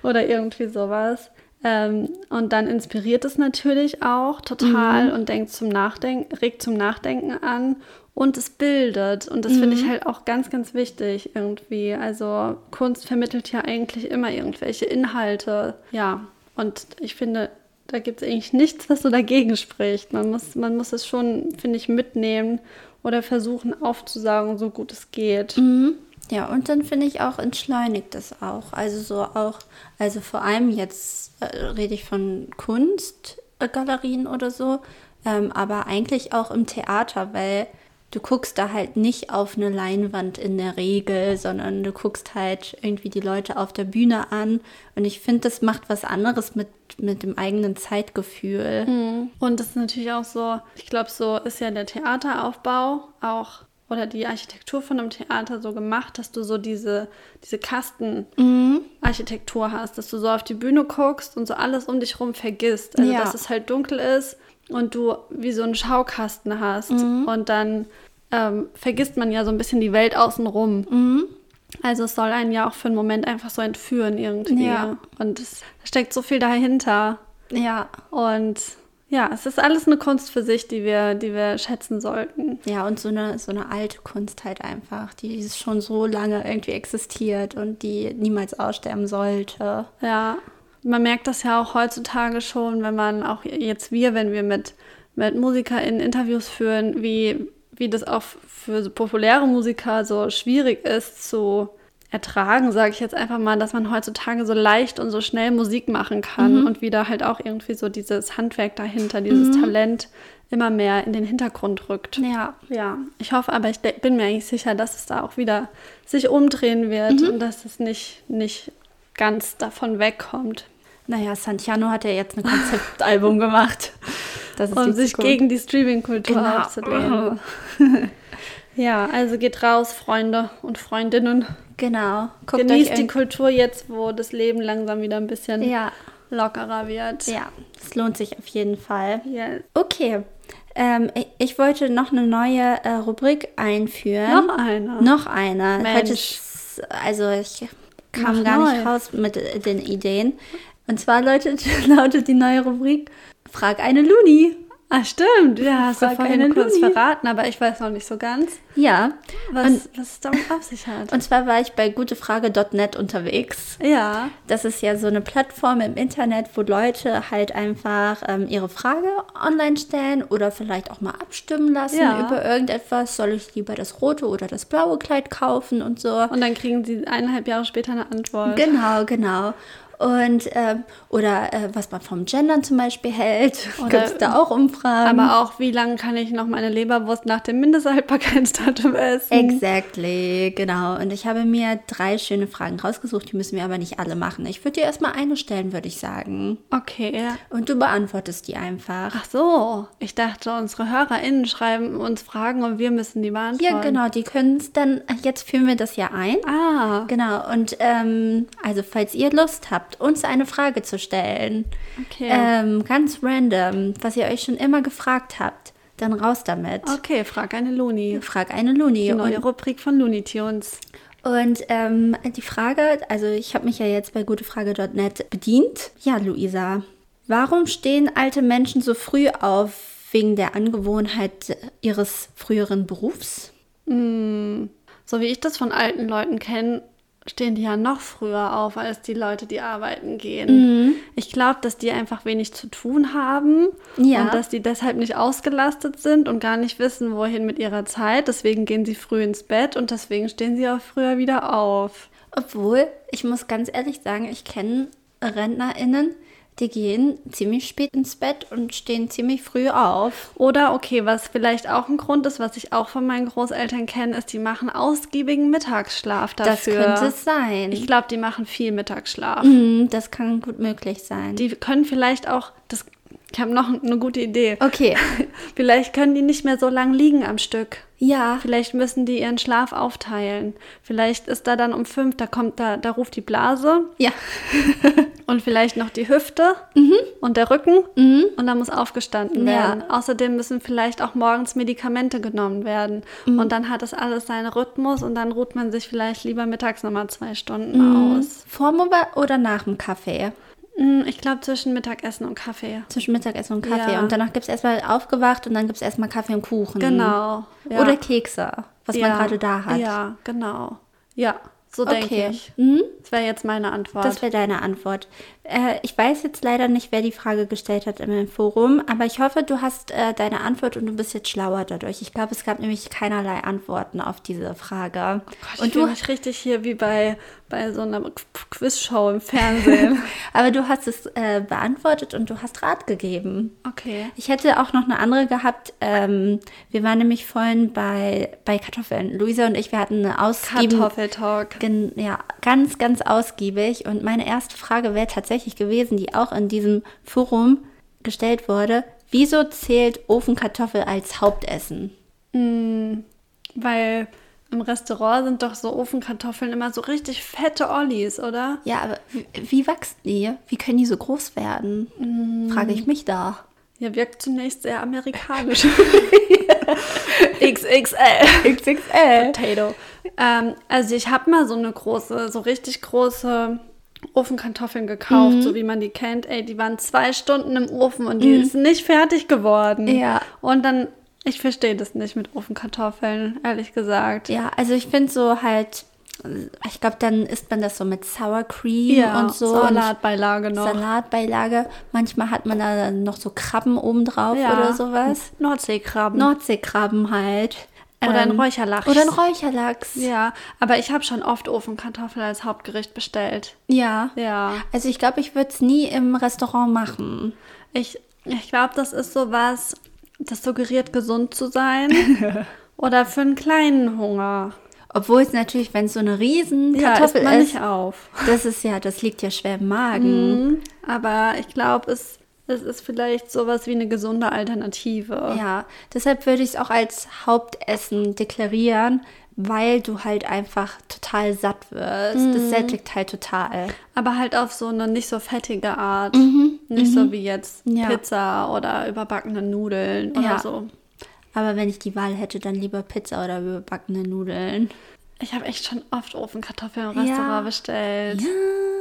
Oder irgendwie sowas. Ähm, und dann inspiriert es natürlich auch total und denkt zum Nachdenken, regt zum Nachdenken an und es bildet. Und das finde ich halt auch ganz, ganz wichtig irgendwie. Also Kunst vermittelt ja eigentlich immer irgendwelche Inhalte. Ja, und ich finde, da gibt es eigentlich nichts, was so dagegen spricht. Man muss, man muss es schon, finde ich, mitnehmen oder versuchen aufzusaugen, so gut es geht. Ja, und dann finde ich auch entschleunigt das auch. Also so auch, also vor allem jetzt äh, rede ich von Kunstgalerien oder so, ähm, aber eigentlich auch im Theater, weil du guckst da halt nicht auf eine Leinwand in der Regel, sondern du guckst halt irgendwie die Leute auf der Bühne an. Und ich finde, das macht was anderes mit, mit dem eigenen Zeitgefühl. Und das ist natürlich auch so, ich glaube, so ist ja der Theateraufbau auch oder die Architektur von einem Theater so gemacht, dass du so diese, diese Kastenarchitektur hast, dass du so auf die Bühne guckst und so alles um dich rum vergisst. Also Ja. dass es halt dunkel ist und du wie so einen Schaukasten hast und dann ähm, vergisst man ja so ein bisschen die Welt außenrum. Also es soll einen ja auch für einen Moment einfach so entführen irgendwie. Ja. Und es steckt so viel dahinter. Ja. Und ja, es ist alles eine Kunst für sich, die wir, die wir schätzen sollten. Ja, und so eine, so eine alte Kunst halt einfach, die schon so lange irgendwie existiert und die niemals aussterben sollte. Ja, man merkt das ja auch heutzutage schon, wenn man auch jetzt wir, wenn wir mit, mit MusikerInnen Interviews führen, wie, wie das auch für so populäre Musiker so schwierig ist zu ertragen, sage ich jetzt einfach mal, dass man heutzutage so leicht und so schnell Musik machen kann und wieder halt auch irgendwie so dieses Handwerk dahinter, dieses Talent immer mehr in den Hintergrund rückt. Ja. Ja, ich hoffe aber, ich bin mir eigentlich sicher, dass es da auch wieder sich umdrehen wird und dass es nicht, nicht ganz davon wegkommt. Naja, Santiano hat ja jetzt ein Konzeptalbum gemacht. Um sich Zukunft. gegen die Streaming-Kultur Genau. aufzulehnen. ja, also geht raus, Freunde und Freundinnen. Genau. Guckt Genießt die Kultur jetzt, wo das Leben langsam wieder ein bisschen Ja, lockerer wird. ja, es lohnt sich auf jeden Fall. Ja. Okay. Ähm, ich, wollte noch eine neue äh, Rubrik einführen. Noch eine? Noch eine. Mensch. Heute ist, also ich kam Mach gar nicht neu. raus mit äh, den Ideen. Und zwar lautet, lautet die neue Rubrik Frag eine Luni. Ah, stimmt. Ja, hast du vorhin kurz Luni. verraten, aber ich weiß noch nicht so ganz, Ja. was, Und, was es damit auf sich hat. und zwar war ich bei gutefrage.net unterwegs. ja. Das ist ja so eine Plattform im Internet, wo Leute halt einfach ähm, ihre Frage online stellen oder vielleicht auch mal abstimmen lassen Ja. über irgendetwas. Soll ich lieber das rote oder das blaue Kleid kaufen und so. Und dann kriegen sie eineinhalb Jahre später eine Antwort. Genau, genau. Und ähm, oder äh, was man vom Gendern zum Beispiel hält, gibt es da auch Umfragen. Aber auch, wie lange kann ich noch meine Leberwurst nach dem Mindesthaltbarkeitsdatum essen? Exactly, genau. Und ich habe mir drei schöne Fragen rausgesucht, die müssen wir aber nicht alle machen. Ich würde dir erstmal eine stellen, würde ich sagen. Okay. Und du beantwortest die einfach. Ach so, ich dachte, unsere HörerInnen schreiben uns Fragen und wir müssen die beantworten. Ja, genau, die können es dann, jetzt führen wir das ja ein. Ah, Genau, und ähm, also falls ihr Lust habt, uns eine Frage zu stellen, okay. ähm, ganz random, was ihr euch schon immer gefragt habt, dann raus damit. okay, frag eine Luni. Frag eine Luni. Die neue Und, Rubrik von Looney Tunes. und ähm, die Frage, also ich habe mich ja jetzt bei gutefrage.net bedient. Ja, Luisa, warum stehen alte Menschen so früh auf wegen der Angewohnheit ihres früheren Berufs? So wie ich das von alten Leuten kenne, stehen die ja noch früher auf als die Leute, die arbeiten gehen. Ich glaube, dass die einfach wenig zu tun haben Ja. und dass die deshalb nicht ausgelastet sind und gar nicht wissen, wohin mit ihrer Zeit. Deswegen gehen sie früh ins Bett und deswegen stehen sie auch früher wieder auf. Obwohl, ich muss ganz ehrlich sagen, ich kenne RentnerInnen, die gehen ziemlich spät ins Bett und stehen ziemlich früh auf. Oder okay, was vielleicht auch ein Grund ist, was ich auch von meinen Großeltern kenne, ist, die machen ausgiebigen Mittagsschlaf dafür. Das könnte es sein. Ich glaube, die machen viel Mittagsschlaf. Mm, das kann gut möglich sein. Die können vielleicht auch, das, ich habe noch eine gute Idee. okay. Vielleicht können die nicht mehr so lang liegen am Stück. Ja. Vielleicht müssen die ihren Schlaf aufteilen. Vielleicht ist da dann um fünf, da kommt da, da ruft die Blase Ja. und vielleicht noch die Hüfte und der Rücken und dann muss aufgestanden Mhm. Ja. werden. Außerdem müssen vielleicht auch morgens Medikamente genommen werden Mhm. und dann hat das alles seinen Rhythmus und dann ruht man sich vielleicht lieber mittags nochmal zwei Stunden Mhm. aus. Oder- oder nach dem Kaffee? Hm, Ich glaube zwischen Mittagessen und Kaffee. Zwischen Mittagessen und Kaffee. Ja. Und danach gibt es erstmal aufgewacht und dann gibt es erstmal Kaffee und Kuchen. Genau. Ja. Oder Kekse, was man Ja. gerade da hat. Ja, genau. Ja, so denke Okay. ich. Mhm. Das wäre jetzt meine Antwort. Das wäre deine Antwort. Äh, ich weiß jetzt leider nicht, wer die Frage gestellt hat im Forum, aber ich hoffe, du hast äh, deine Antwort und du bist jetzt schlauer dadurch. Ich glaube, es gab nämlich keinerlei Antworten auf diese Frage. Gott, ich und du, mich richtig hier wie bei, bei so einer Qu- Quizshow im Fernsehen. aber du hast es äh, beantwortet und du hast Rat gegeben. okay. Ich hätte auch noch eine andere gehabt. Ähm, wir waren nämlich vorhin bei, bei Kartoffeln. Luisa und ich, wir hatten eine ausgiebige Kartoffeltalk. Gen ja, ganz, ganz ausgiebig. Und meine erste Frage wäre tatsächlich gewesen, die auch in diesem Forum gestellt wurde. Wieso zählt Ofenkartoffel als Hauptessen? Weil im Restaurant sind doch so Ofenkartoffeln immer so richtig fette Ollis, oder? Ja, aber wie, wie wachsen die? Wie können die so groß werden? Frage ich mich da. Ja, wirkt zunächst sehr amerikanisch. XXL. XXL. Potato. Ähm, also ich habe mal so eine große, so richtig große Ofenkartoffeln gekauft, Mhm. so wie man die kennt. Ey, die waren zwei Stunden im Ofen und die ist nicht fertig geworden. Ja. Und dann, ich verstehe das nicht mit Ofenkartoffeln, ehrlich gesagt. Ja, also ich finde so halt, ich glaube, dann isst man das so mit Sour Cream und so. Salatbeilage noch. Salatbeilage. Manchmal hat man da noch so Krabben obendrauf Ja. oder sowas. Nordseekrabben. Nordseekrabben halt. Oder ein Ähm, Räucherlachs. Oder ein Räucherlachs. Ja, aber ich habe schon oft Ofenkartoffeln als Hauptgericht bestellt. Ja. Ja. Also ich glaube, ich würde es nie im Restaurant machen. Ich, ich glaube, das ist sowas, das suggeriert, gesund zu sein. Oder für einen kleinen Hunger. Obwohl es natürlich, wenn es so eine riesen Ja, Kartoffel isst man ist, nicht auf. das ist ja, das liegt ja schwer im Magen. Mhm. Aber ich glaube, es, es ist vielleicht sowas wie eine gesunde Alternative. Ja, deshalb würde ich es auch als Hauptessen deklarieren, weil du halt einfach total satt wirst. Mhm. Das sättigt halt total. Aber halt auf so eine nicht so fettige Art. Nicht so wie jetzt Ja. Pizza oder überbackene Nudeln oder Ja. so. Aber wenn ich die Wahl hätte, dann lieber Pizza oder überbackene Nudeln. Ich habe echt schon oft Ofenkartoffeln im Ja. Restaurant bestellt. Ja.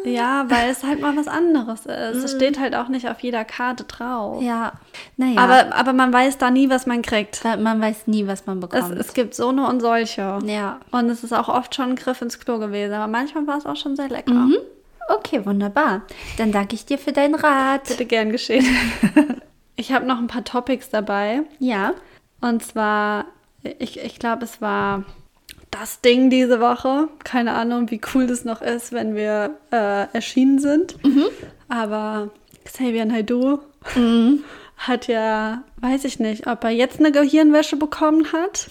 Weil es halt mal was anderes ist. Es steht halt auch nicht auf jeder Karte drauf. Ja, naja. Aber, aber man weiß da nie, was man kriegt. Man weiß nie, was man Es, bekommt. es gibt so eine und solche. ja. Und es ist auch oft schon ein Griff ins Klo gewesen. Aber manchmal war es auch schon sehr lecker. Mhm. Okay, wunderbar. Dann danke ich dir für deinen Rat. Bitte gern geschehen. ich habe noch ein paar Topics dabei. Ja. Und zwar, ich, ich glaube, es war das Ding diese Woche. Keine Ahnung, wie cool das noch ist, wenn wir äh, erschienen sind. Aber Xavier Naidoo hat ja, weiß ich nicht, ob er jetzt eine Gehirnwäsche bekommen hat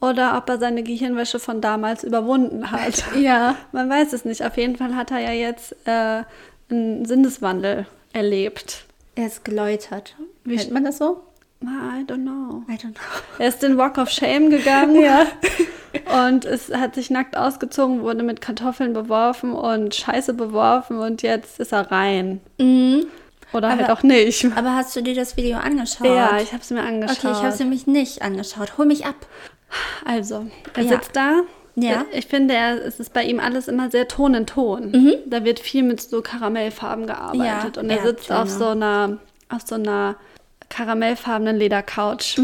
oder ob er seine Gehirnwäsche von damals überwunden hat. Ja. Man weiß es nicht. Auf jeden Fall hat er ja jetzt äh, einen Sinneswandel erlebt. Er ist geläutert. Wie Nennt man das so? I don't know. I don't know. Er ist den Walk of Shame gegangen ja. und es hat sich nackt ausgezogen, wurde mit Kartoffeln beworfen und Scheiße beworfen und jetzt ist er rein. Mhm. Oder halt Aber- auch nicht. Aber hast du dir das Video angeschaut? Ja, ich habe es mir angeschaut. Okay, ich habe es nämlich nicht angeschaut. Hol mich ab. Also, er Ja. sitzt da. Ja. Ich finde, er, es ist bei ihm alles immer sehr Ton in Ton. Da wird viel mit so Karamellfarben gearbeitet. Ja, und er sitzt auf so einer, auf so einer karamellfarbenen Ledercouch.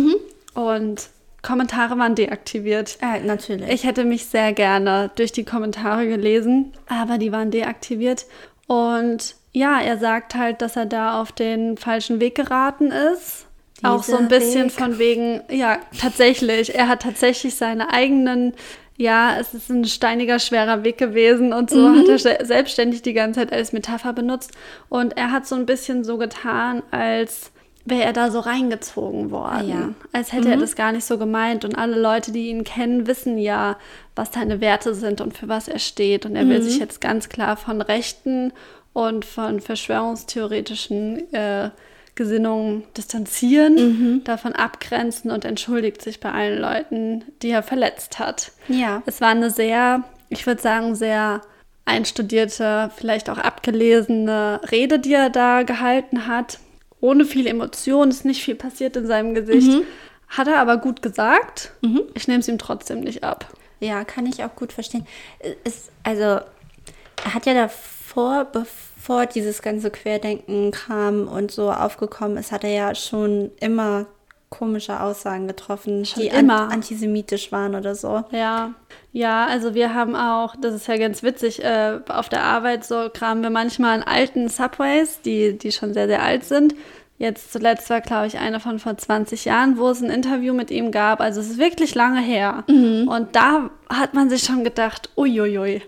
Und Kommentare waren deaktiviert. Äh, natürlich. Ich hätte mich sehr gerne durch die Kommentare gelesen, aber die waren deaktiviert. Und ja, er sagt halt, dass er da auf den falschen Weg geraten ist. Auch so ein Dieser bisschen Weg. von wegen, ja, tatsächlich. Er hat tatsächlich seine eigenen ja, es ist ein steiniger, schwerer Weg gewesen und so Mhm. hat er se- selbstständig die ganze Zeit als Metapher benutzt. Und er hat so ein bisschen so getan, als wäre er da so reingezogen worden. Ja. Mhm. Als hätte er das gar nicht so gemeint. Und alle Leute, die ihn kennen, wissen ja, was seine Werte sind und für was er steht. Und er Mhm. will sich jetzt ganz klar von Rechten und von verschwörungstheoretischen äh, Gesinnungen distanzieren, Mhm. davon abgrenzen und entschuldigt sich bei allen Leuten, die er verletzt hat. Ja. Es war eine sehr, ich würde sagen, sehr einstudierte, vielleicht auch abgelesene Rede, die er da gehalten hat. Ohne viel Emotion, ist nicht viel passiert in seinem Gesicht. Mhm. Hat er aber gut gesagt. Ich nehme es ihm trotzdem nicht ab. Ja, kann ich auch gut verstehen. Es, also, er hat ja davor, bevor dieses ganze Querdenken kam und so aufgekommen ist, hat er ja schon immer komische Aussagen getroffen, Schon die immer. An antisemitisch waren oder so. Ja, ja, also wir haben auch, das ist ja ganz witzig, äh, auf der Arbeit so kramen wir manchmal in alten Subways, die, die schon sehr, sehr alt sind. Jetzt zuletzt war, glaube ich, eine von vor 20 Jahren, wo es ein Interview mit ihm gab. Also es ist wirklich lange her. Und da hat man sich schon gedacht, uiuiui.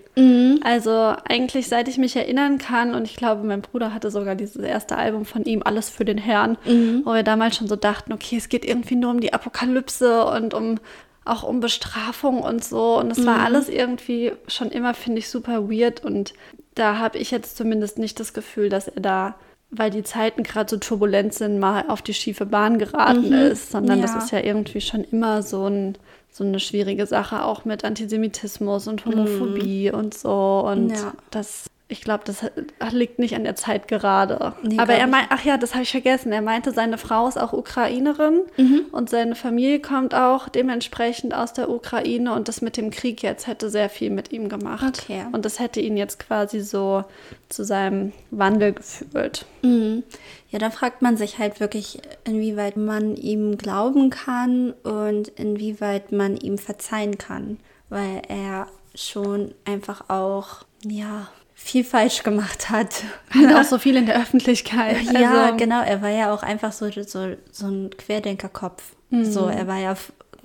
Also eigentlich, seit ich mich erinnern kann, und ich glaube, mein Bruder hatte sogar dieses erste Album von ihm, Alles für den Herrn, wo wir damals schon so dachten, okay, es geht irgendwie nur um die Apokalypse und um auch um Bestrafung und so. Und es war alles irgendwie schon immer, finde ich, super weird. Und da habe ich jetzt zumindest nicht das Gefühl, dass er da, weil die Zeiten gerade so turbulent sind, mal auf die schiefe Bahn geraten ist, sondern das Ja. ist ja irgendwie schon immer so ein so eine schwierige Sache auch mit Antisemitismus und Homophobie und so und Ja. das ich glaube, das liegt nicht an der Zeit gerade. Nee, Aber er ich meint, ach ja, das habe ich vergessen. Er meinte, seine Frau ist auch Ukrainerin Mhm. und seine Familie kommt auch dementsprechend aus der Ukraine und das mit dem Krieg jetzt hätte sehr viel mit ihm gemacht. Okay. Und das hätte ihn jetzt quasi so zu seinem Wandel geführt. Mhm. Ja, da fragt man sich halt wirklich, inwieweit man ihm glauben kann und inwieweit man ihm verzeihen kann, weil er schon einfach auch, ja, viel falsch gemacht hat. Halt auch so viel in der Öffentlichkeit. Ja, Also, genau. Er war ja auch einfach so, so, so ein Querdenkerkopf. So, er war ja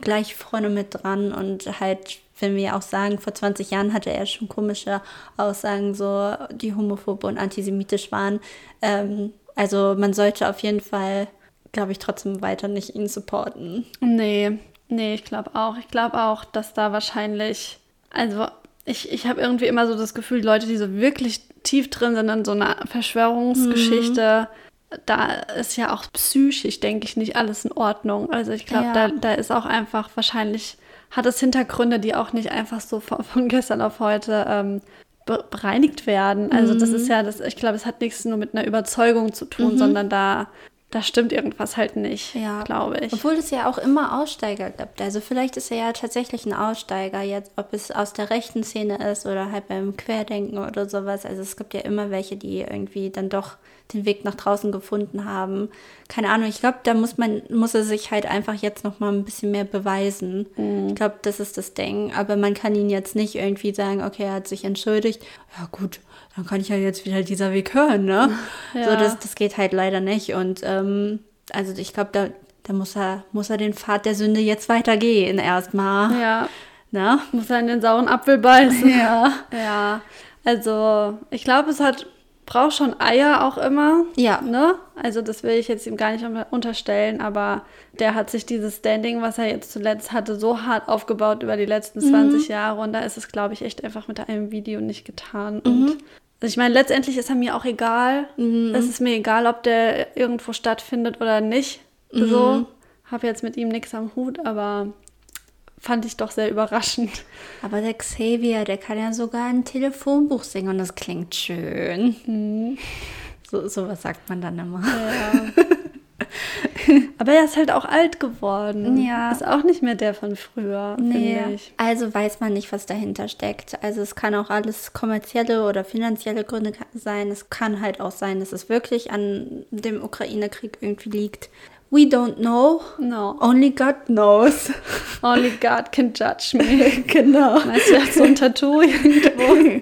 gleich vorne mit dran und halt, wenn wir auch sagen, vor 20 Jahren hatte er schon komische Aussagen, so, die homophob und antisemitisch waren. Ähm, also, man sollte auf jeden Fall, glaube ich, trotzdem weiter nicht ihn supporten. Nee, nee, ich glaube auch. Ich glaube auch, dass da wahrscheinlich, also ich, ich habe irgendwie immer so das Gefühl, Leute, die so wirklich tief drin sind in so einer Verschwörungsgeschichte, da ist ja auch psychisch, denke ich, nicht alles in Ordnung. Also ich glaube, Ja. da, da ist auch einfach wahrscheinlich, hat es Hintergründe, die auch nicht einfach so von, von gestern auf heute ähm, be- bereinigt werden. Also das ist ja, das, ich glaube, es hat nichts nur mit einer Überzeugung zu tun, sondern da, da stimmt irgendwas halt nicht, Ja. glaube ich. Obwohl es ja auch immer Aussteiger gibt. Also vielleicht ist er ja tatsächlich ein Aussteiger jetzt, ob es aus der rechten Szene ist oder halt beim Querdenken oder sowas. Also es gibt ja immer welche, die irgendwie dann doch den Weg nach draußen gefunden haben. Keine Ahnung, ich glaube, da muss man, muss er sich halt einfach jetzt noch mal ein bisschen mehr beweisen. Ich glaube, das ist das Ding. Aber man kann ihn jetzt nicht irgendwie sagen, okay, er hat sich entschuldigt. Ja gut, dann kann ich ja jetzt wieder dieser Weg hören, ne? Ja. So, das, das geht halt leider nicht. Und ähm, also ich glaube, da, da muss er, muss er den Pfad der Sünde jetzt weitergehen erstmal. Ja, Ne? muss er in den sauren Apfel beißen. Ja. Ja, also ich glaube, es hat braucht schon Eier auch immer. Ja. Ne? Also das will ich jetzt ihm gar nicht unter- unterstellen, aber der hat sich dieses Standing, was er jetzt zuletzt hatte, so hart aufgebaut über die letzten 20 Jahre und da ist es, glaube ich, echt einfach mit einem Video nicht getan. Und also ich meine, letztendlich ist er mir auch egal. Es ist mir egal, ob der irgendwo stattfindet oder nicht. So. Habe jetzt mit ihm nichts am Hut, aber fand ich doch sehr überraschend. Aber der Xavier, der kann ja sogar ein Telefonbuch singen und das klingt schön. Mhm. So, so was sagt man dann immer. Aber er ist halt auch alt geworden. Ja. Ist auch nicht mehr der von früher, finde ich. Also weiß man nicht, was dahinter steckt. Also es kann auch alles kommerzielle oder finanzielle Gründe sein. Es kann halt auch sein, dass es wirklich an dem Ukraine-Krieg irgendwie liegt. We don't know. No. Only God knows. Only God can judge me. genau. Weißt du, hat so ein Tattoo irgendwo.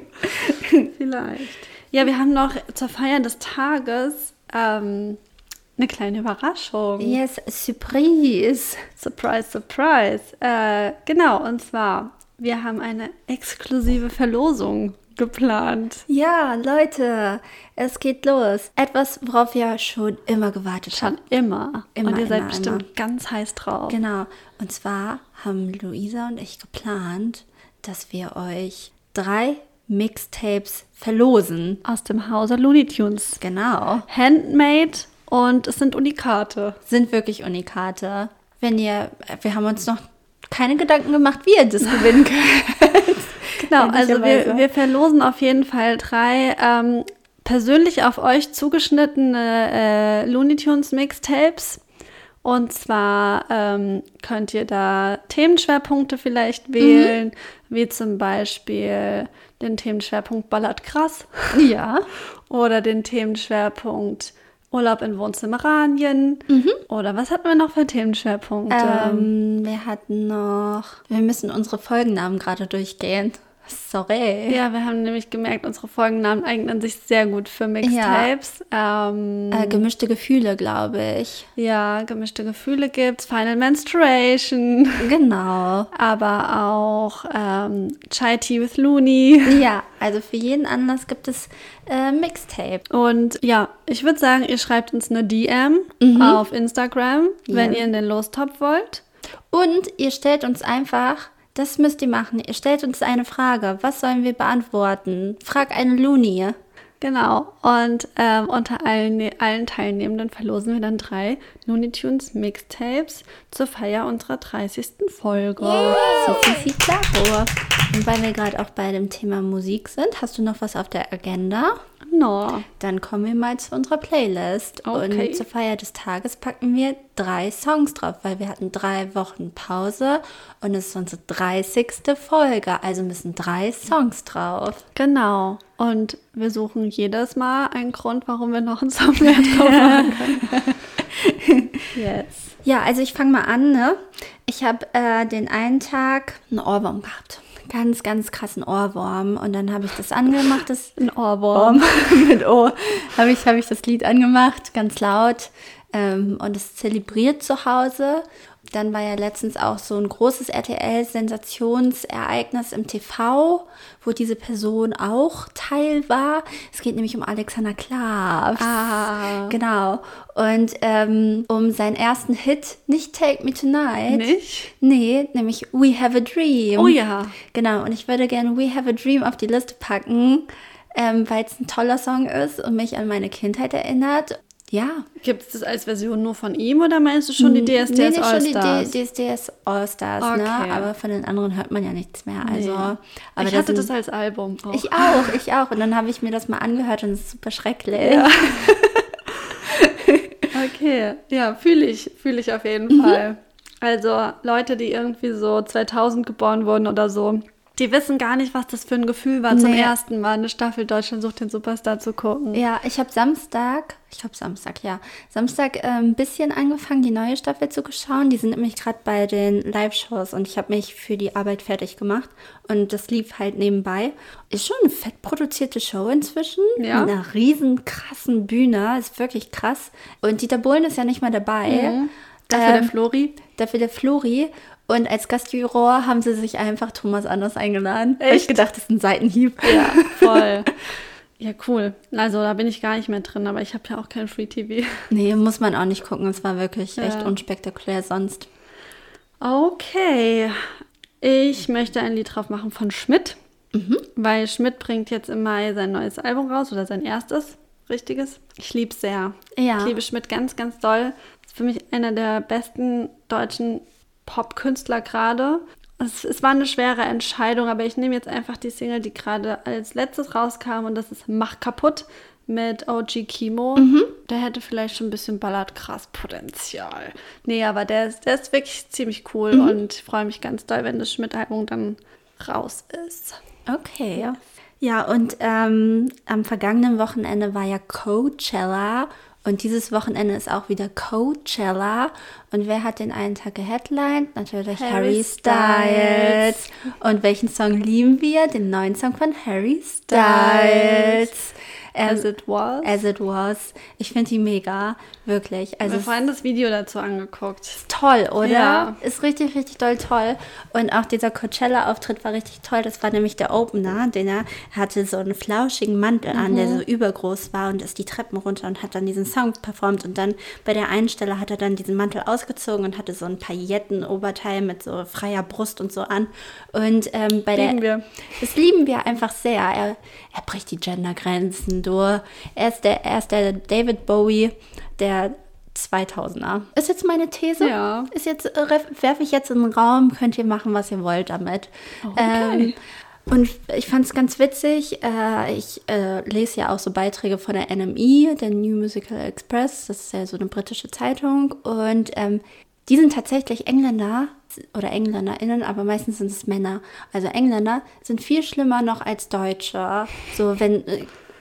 Vielleicht. Ja, wir haben noch zur Feier des Tages ähm, eine kleine Überraschung. Yes, Surprise. Surprise, surprise. Äh, genau, und zwar, wir haben eine exklusive Verlosung geplant. Ja, Leute, es geht los. Etwas, worauf wir schon immer gewartet Schon haben. immer. Immer, Und ihr seid immer, bestimmt immer. ganz heiß drauf. Genau. Und zwar haben Luisa und ich geplant, dass wir euch drei Mixtapes verlosen. Aus dem Hause Looney Tunes. Genau. Handmade und es sind Unikate. Sind wirklich Unikate. Wenn ihr, wir haben uns noch keine Gedanken gemacht, wie ihr das gewinnen könnt. Genau, also wir, wir verlosen auf jeden Fall drei ähm, persönlich auf euch zugeschnittene äh, Looney Tunes Mixtapes. Und zwar ähm, könnt ihr da Themenschwerpunkte vielleicht wählen, wie zum Beispiel den Themenschwerpunkt Ballert krass Ja. oder den Themenschwerpunkt Urlaub in Wohnzimmeranien oder was hatten wir noch für Themenschwerpunkte? Ähm, wir hatten noch. Wir müssen unsere Folgennamen gerade durchgehen. Sorry. Ja, wir haben nämlich gemerkt, unsere Folgennamen eignen sich sehr gut für Mixtapes. Ähm, Äh, gemischte Gefühle, glaube ich. ja, gemischte Gefühle gibt's, Final Menstruation, Genau. aber auch ähm, Chai Tea with Looney. Ja, also für jeden Anlass gibt es äh, Mixtape. Und ja, ich würde sagen, ihr schreibt uns eine DM auf Instagram, wenn Ja. ihr in den Lostop wollt. Und ihr stellt uns einfach, das müsst ihr machen, ihr stellt uns eine Frage. Was sollen wir beantworten? Frag einen Looney. Genau. Und ähm, unter allen, allen Teilnehmenden verlosen wir dann drei Looney Tunes Mixtapes zur Feier unserer 30. Folge. Si, si, si, claro. Und weil wir gerade auch bei dem Thema Musik sind, hast du noch was auf der Agenda? No. Dann kommen wir mal zu unserer Playlist. Okay. Und zur Feier des Tages packen wir drei Songs drauf, weil wir hatten drei Wochen Pause und es ist unsere 30. Folge. Also müssen drei Songs drauf. Genau. Und wir suchen jedes Mal einen Grund, warum wir noch einen Song mehr drauf machen können. Jetzt. Ja, also ich fange mal an. Ne? Ich habe äh, den einen Tag einen Ohrwurm gehabt. Ganz, ganz krassen Ohrwurm. Und dann habe ich das angemacht, das Ein Ohrwurm. mit O habe ich, hab ich das Lied angemacht, ganz laut ähm, und es zelebriert zu Hause. Dann war ja letztens auch so ein großes RTL-Sensationsereignis im TV, wo diese Person auch Teil war. Es geht nämlich um Alexander Klaas. Ah. Genau. Und ähm, um seinen ersten Hit, nicht Take Me Tonight. Nicht? Nee, nämlich We Have a Dream. Oh ja. Genau, und ich würde gerne We Have a Dream auf die Liste packen, ähm, weil es ein toller Song ist und mich an meine Kindheit erinnert. Ja. Gibt es das als Version nur von ihm oder meinst du schon die DSDS nee, nee, schon All-Stars? die D- DSDS All-Stars, Okay. ne? Aber von den anderen hört man ja nichts mehr. Also, Nee. aber ich da hatte sind- das als Album auch. Ich auch, ich auch. Und dann habe ich mir das mal angehört und es ist super schrecklich. Ja. Okay, ja, fühle ich, fühle ich auf jeden Mhm. Fall. Also Leute, die irgendwie so 2000 geboren wurden oder so, die wissen gar nicht, was das für ein Gefühl war, zum Nee. ersten Mal eine Staffel Deutschland sucht den Superstar zu gucken. Ja, ich habe Samstag, ich glaube Samstag, ja, Samstag äh, ein bisschen angefangen, die neue Staffel zu schauen. Die sind nämlich gerade bei den Live-Shows und ich habe mich für die Arbeit fertig gemacht und das lief halt nebenbei. Ist schon eine fett produzierte Show inzwischen, Ja. mit einer riesen krassen Bühne, ist wirklich krass. Und Dieter Bohlen ist ja nicht mal dabei. Dafür Ähm, der Flori. Dafür der Flori. Und als Gastjuror haben sie sich einfach Thomas Anders eingeladen. Hab Echt? Ich gedacht, das ist ein Seitenhieb. Ja, voll. ja, cool. Also da bin ich gar nicht mehr drin, aber ich habe ja auch kein Free TV. Nee, muss man auch nicht gucken. Es war wirklich echt Ja. unspektakulär sonst. Okay. Ich möchte ein Lied drauf machen von Schmidt, weil Schmidt bringt jetzt im Mai sein neues Album raus oder sein erstes richtiges. Ich liebe es sehr. Ja. Ich liebe Schmidt ganz, ganz doll. Ist für mich einer der besten deutschen Popkünstler gerade. Es, es war eine schwere Entscheidung, aber ich nehme jetzt einfach die Single, die gerade als letztes rauskam und das ist Mach kaputt mit OG Kimo. Der hätte vielleicht schon ein bisschen ballert krass Potenzial. Nee, aber der ist, der ist wirklich ziemlich cool und ich freue mich ganz doll, wenn das Schmidt-Album dann raus ist. Okay. Ja, und ähm, am vergangenen Wochenende war ja Coachella. Und dieses Wochenende ist auch wieder Coachella. Und wer hat den einen Tag geheadlined? Natürlich Harry, Harry Styles. Und welchen Song lieben wir? Den neuen Song von Harry Styles. Ähm, As It Was. As It Was. Ich finde die mega, wirklich. Also Wir haben vorhin das Video dazu angeguckt. ist toll, oder? Ja. Ist richtig, richtig doll toll. Und auch dieser Coachella-Auftritt war richtig toll. Das war nämlich der Opener, den er hatte so einen flauschigen Mantel an, der so übergroß war und ist die Treppen runter und hat dann diesen Song performt. Und dann bei der einen Stelle hat er dann diesen Mantel ausgezogen und hatte so ein Pailletten-Oberteil mit so freier Brust und so an. Und ähm, bei Lieben der. wir. Das lieben wir einfach sehr. Er, er bricht die Gendergrenzen durch. Er ist der, er ist der David Bowie der 2000er. Ist jetzt meine These. Ja. Ist jetzt, äh, werfe ich jetzt in den Raum, könnt ihr machen, was ihr wollt damit. Ähm, und ich fand es ganz witzig. Äh, ich äh, lese ja auch so Beiträge von der NME, der New Musical Express. Das ist ja so eine britische Zeitung. Und ähm, die sind tatsächlich Engländer oder EngländerInnen, aber meistens sind es Männer. Also Engländer sind viel schlimmer noch als Deutsche. So, wenn.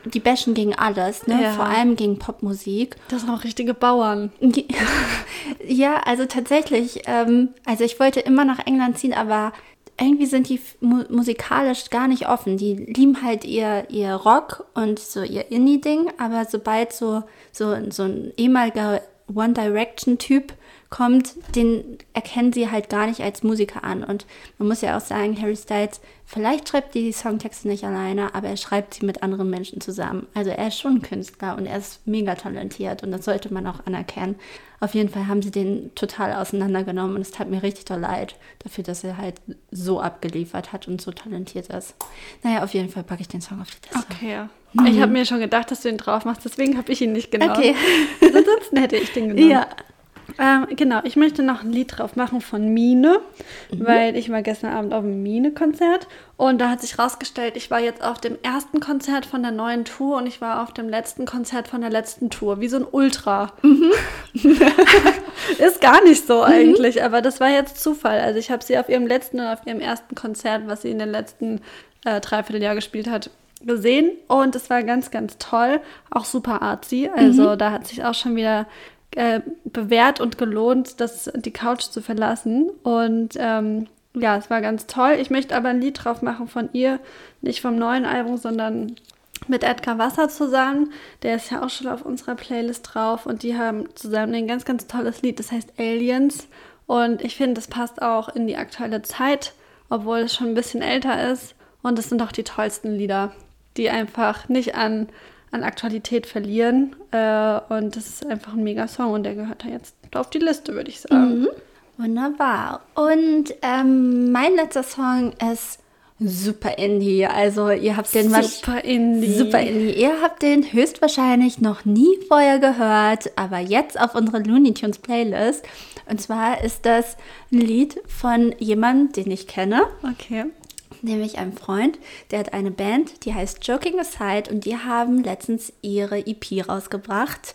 Die bashen gegen alles, ne? Ja. Vor allem gegen Popmusik. Das sind auch richtige Bauern. Ja, also tatsächlich. Ähm, also ich wollte immer nach England ziehen, aber irgendwie sind die mu musikalisch gar nicht offen. Die lieben halt ihr, ihr Rock und so ihr Indie-Ding, aber sobald so, so, so ein ehemaliger One Direction-Typ kommt, den erkennen sie halt gar nicht als Musiker an. Und man muss ja auch sagen, Harry Styles, vielleicht schreibt die Songtexte nicht alleine, aber er schreibt sie mit anderen Menschen zusammen. Also er ist schon ein Künstler und er ist mega talentiert und das sollte man auch anerkennen. Auf jeden Fall haben sie den total auseinandergenommen und es tat mir richtig doll leid dafür, dass er halt so abgeliefert hat und so talentiert ist. Naja, auf jeden Fall packe ich den Song auf die Liste. Okay. Ich habe mir schon gedacht, dass du ihn drauf machst, deswegen habe ich ihn nicht genommen. Okay. Ansonsten hätte ich den genommen. Ja. Ähm, genau, ich möchte noch ein Lied drauf machen von Mine, Mhm. weil ich war gestern Abend auf einem Mine-Konzert und da hat sich rausgestellt, ich war jetzt auf dem ersten Konzert von der neuen Tour und ich war auf dem letzten Konzert von der letzten Tour, wie so ein Ultra. Mhm. Ist gar nicht so eigentlich, aber das war jetzt Zufall. Also ich habe sie auf ihrem letzten und auf ihrem ersten Konzert, was sie in den letzten äh, Dreivierteljahr gespielt hat, gesehen und es war ganz, ganz toll. Auch super artsy. Also da hat sich auch schon wieder äh, bewährt und gelohnt, das, die Couch zu verlassen. Und ähm, ja, es war ganz toll. Ich möchte aber ein Lied drauf machen von ihr, nicht vom neuen Album, sondern mit Edgar Wasser zusammen. Der ist ja auch schon auf unserer Playlist drauf und die haben zusammen ein ganz, ganz tolles Lied, das heißt Aliens. Und ich finde, das passt auch in die aktuelle Zeit, obwohl es schon ein bisschen älter ist. Und es sind auch die tollsten Lieder, die einfach nicht an, an Aktualität verlieren. Äh, und das ist einfach ein mega Song und der gehört da jetzt auf die Liste, würde ich sagen. Wunderbar. Und ähm, mein letzter Song ist super Indie. Also ihr habt den Super Indie. Super Indie. Ihr habt den höchstwahrscheinlich noch nie vorher gehört, aber jetzt auf unserer Looney Tunes Playlist. Und zwar ist das ein Lied von jemandem, den ich kenne, Okay. Nämlich einem Freund. Der hat eine Band, die heißt Joking Aside und die haben letztens ihre EP rausgebracht.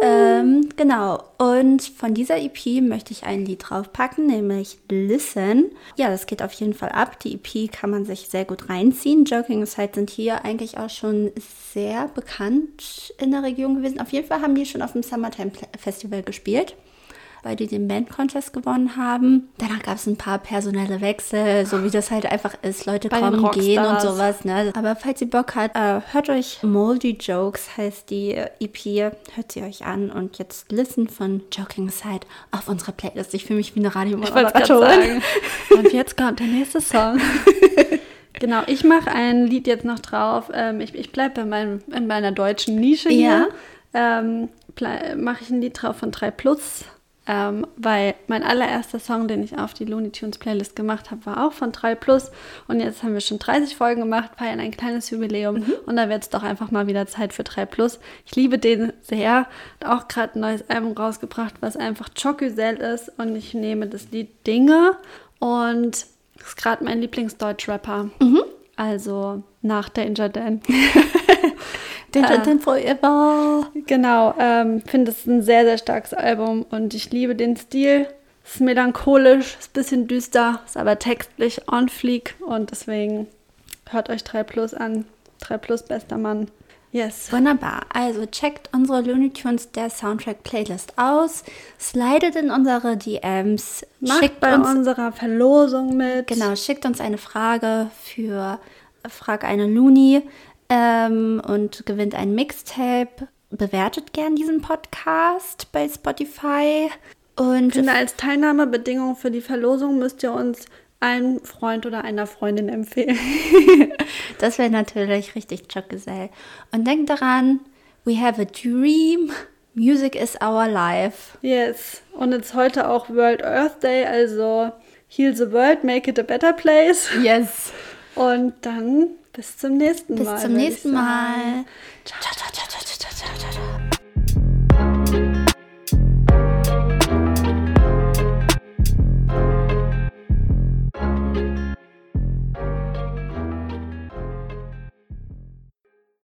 Ähm, genau. Und von dieser EP möchte ich ein Lied draufpacken, nämlich Listen. Ja, das geht auf jeden Fall ab. Die EP kann man sich sehr gut reinziehen. Joking Aside sind hier eigentlich auch schon sehr bekannt in der Region gewesen. Auf jeden Fall haben die schon auf dem Summertime Festival gespielt weil die den Band Contest gewonnen haben. Danach gab es ein paar personelle Wechsel, so wie das halt einfach ist. Leute Bei kommen, gehen und sowas. Ne? Aber falls ihr Bock habt, äh, hört euch Moldy Jokes, heißt die EP. Hört sie euch an und jetzt Listen von Joking Aside auf unserer Playlist. Ich fühle mich wie eine Radiomoderatorin. Und jetzt kommt der nächste Song. genau, ich mache ein Lied jetzt noch drauf. Ähm, ich ich bleibe in meiner deutschen Nische hier. Ähm, mache ich ein Lied drauf von 3 Plus. Ähm, weil mein allererster Song, den ich auf die Looney Tunes Playlist gemacht habe, war auch von 3 Plus. Und jetzt haben wir schon 30 Folgen gemacht, feiern ein kleines Jubiläum. Und da wird es doch einfach mal wieder Zeit für 3 Plus. Ich liebe den sehr. Hat auch gerade ein neues Album rausgebracht, was einfach Chocusel ist. Und ich nehme das Lied Dinge. Und ist gerade mein Lieblingsdeutsch-Rapper. Also nach Danger Dan. Danger Dan Forever. Genau, ähm, finde es ein sehr, sehr starkes Album und ich liebe den Stil. Es ist melancholisch, ist ein bisschen düster, ist aber textlich on fleek und deswegen hört euch 3 Plus an. 3 Plus, bester Mann. Yes. Wunderbar. Also checkt unsere Looney Tunes der Soundtrack Playlist aus, slidet in unsere DMs, Macht schickt bei uns unserer Verlosung mit. Genau, schickt uns eine Frage für Frag eine Looney. Ähm, und gewinnt ein Mixtape. Bewertet gern diesen Podcast bei Spotify. Und finde, als Teilnahmebedingung für die Verlosung müsst ihr uns einen Freund oder einer Freundin empfehlen. das wäre natürlich richtig Schockgesell. Und denkt daran, we have a dream. Music is our life. Yes. Und jetzt heute auch World Earth Day, also Heal the World, Make it a better place. Yes. Und dann bis zum nächsten Bis Mal. zum würd ich nächsten. Mal. Ciao, ciao, ciao.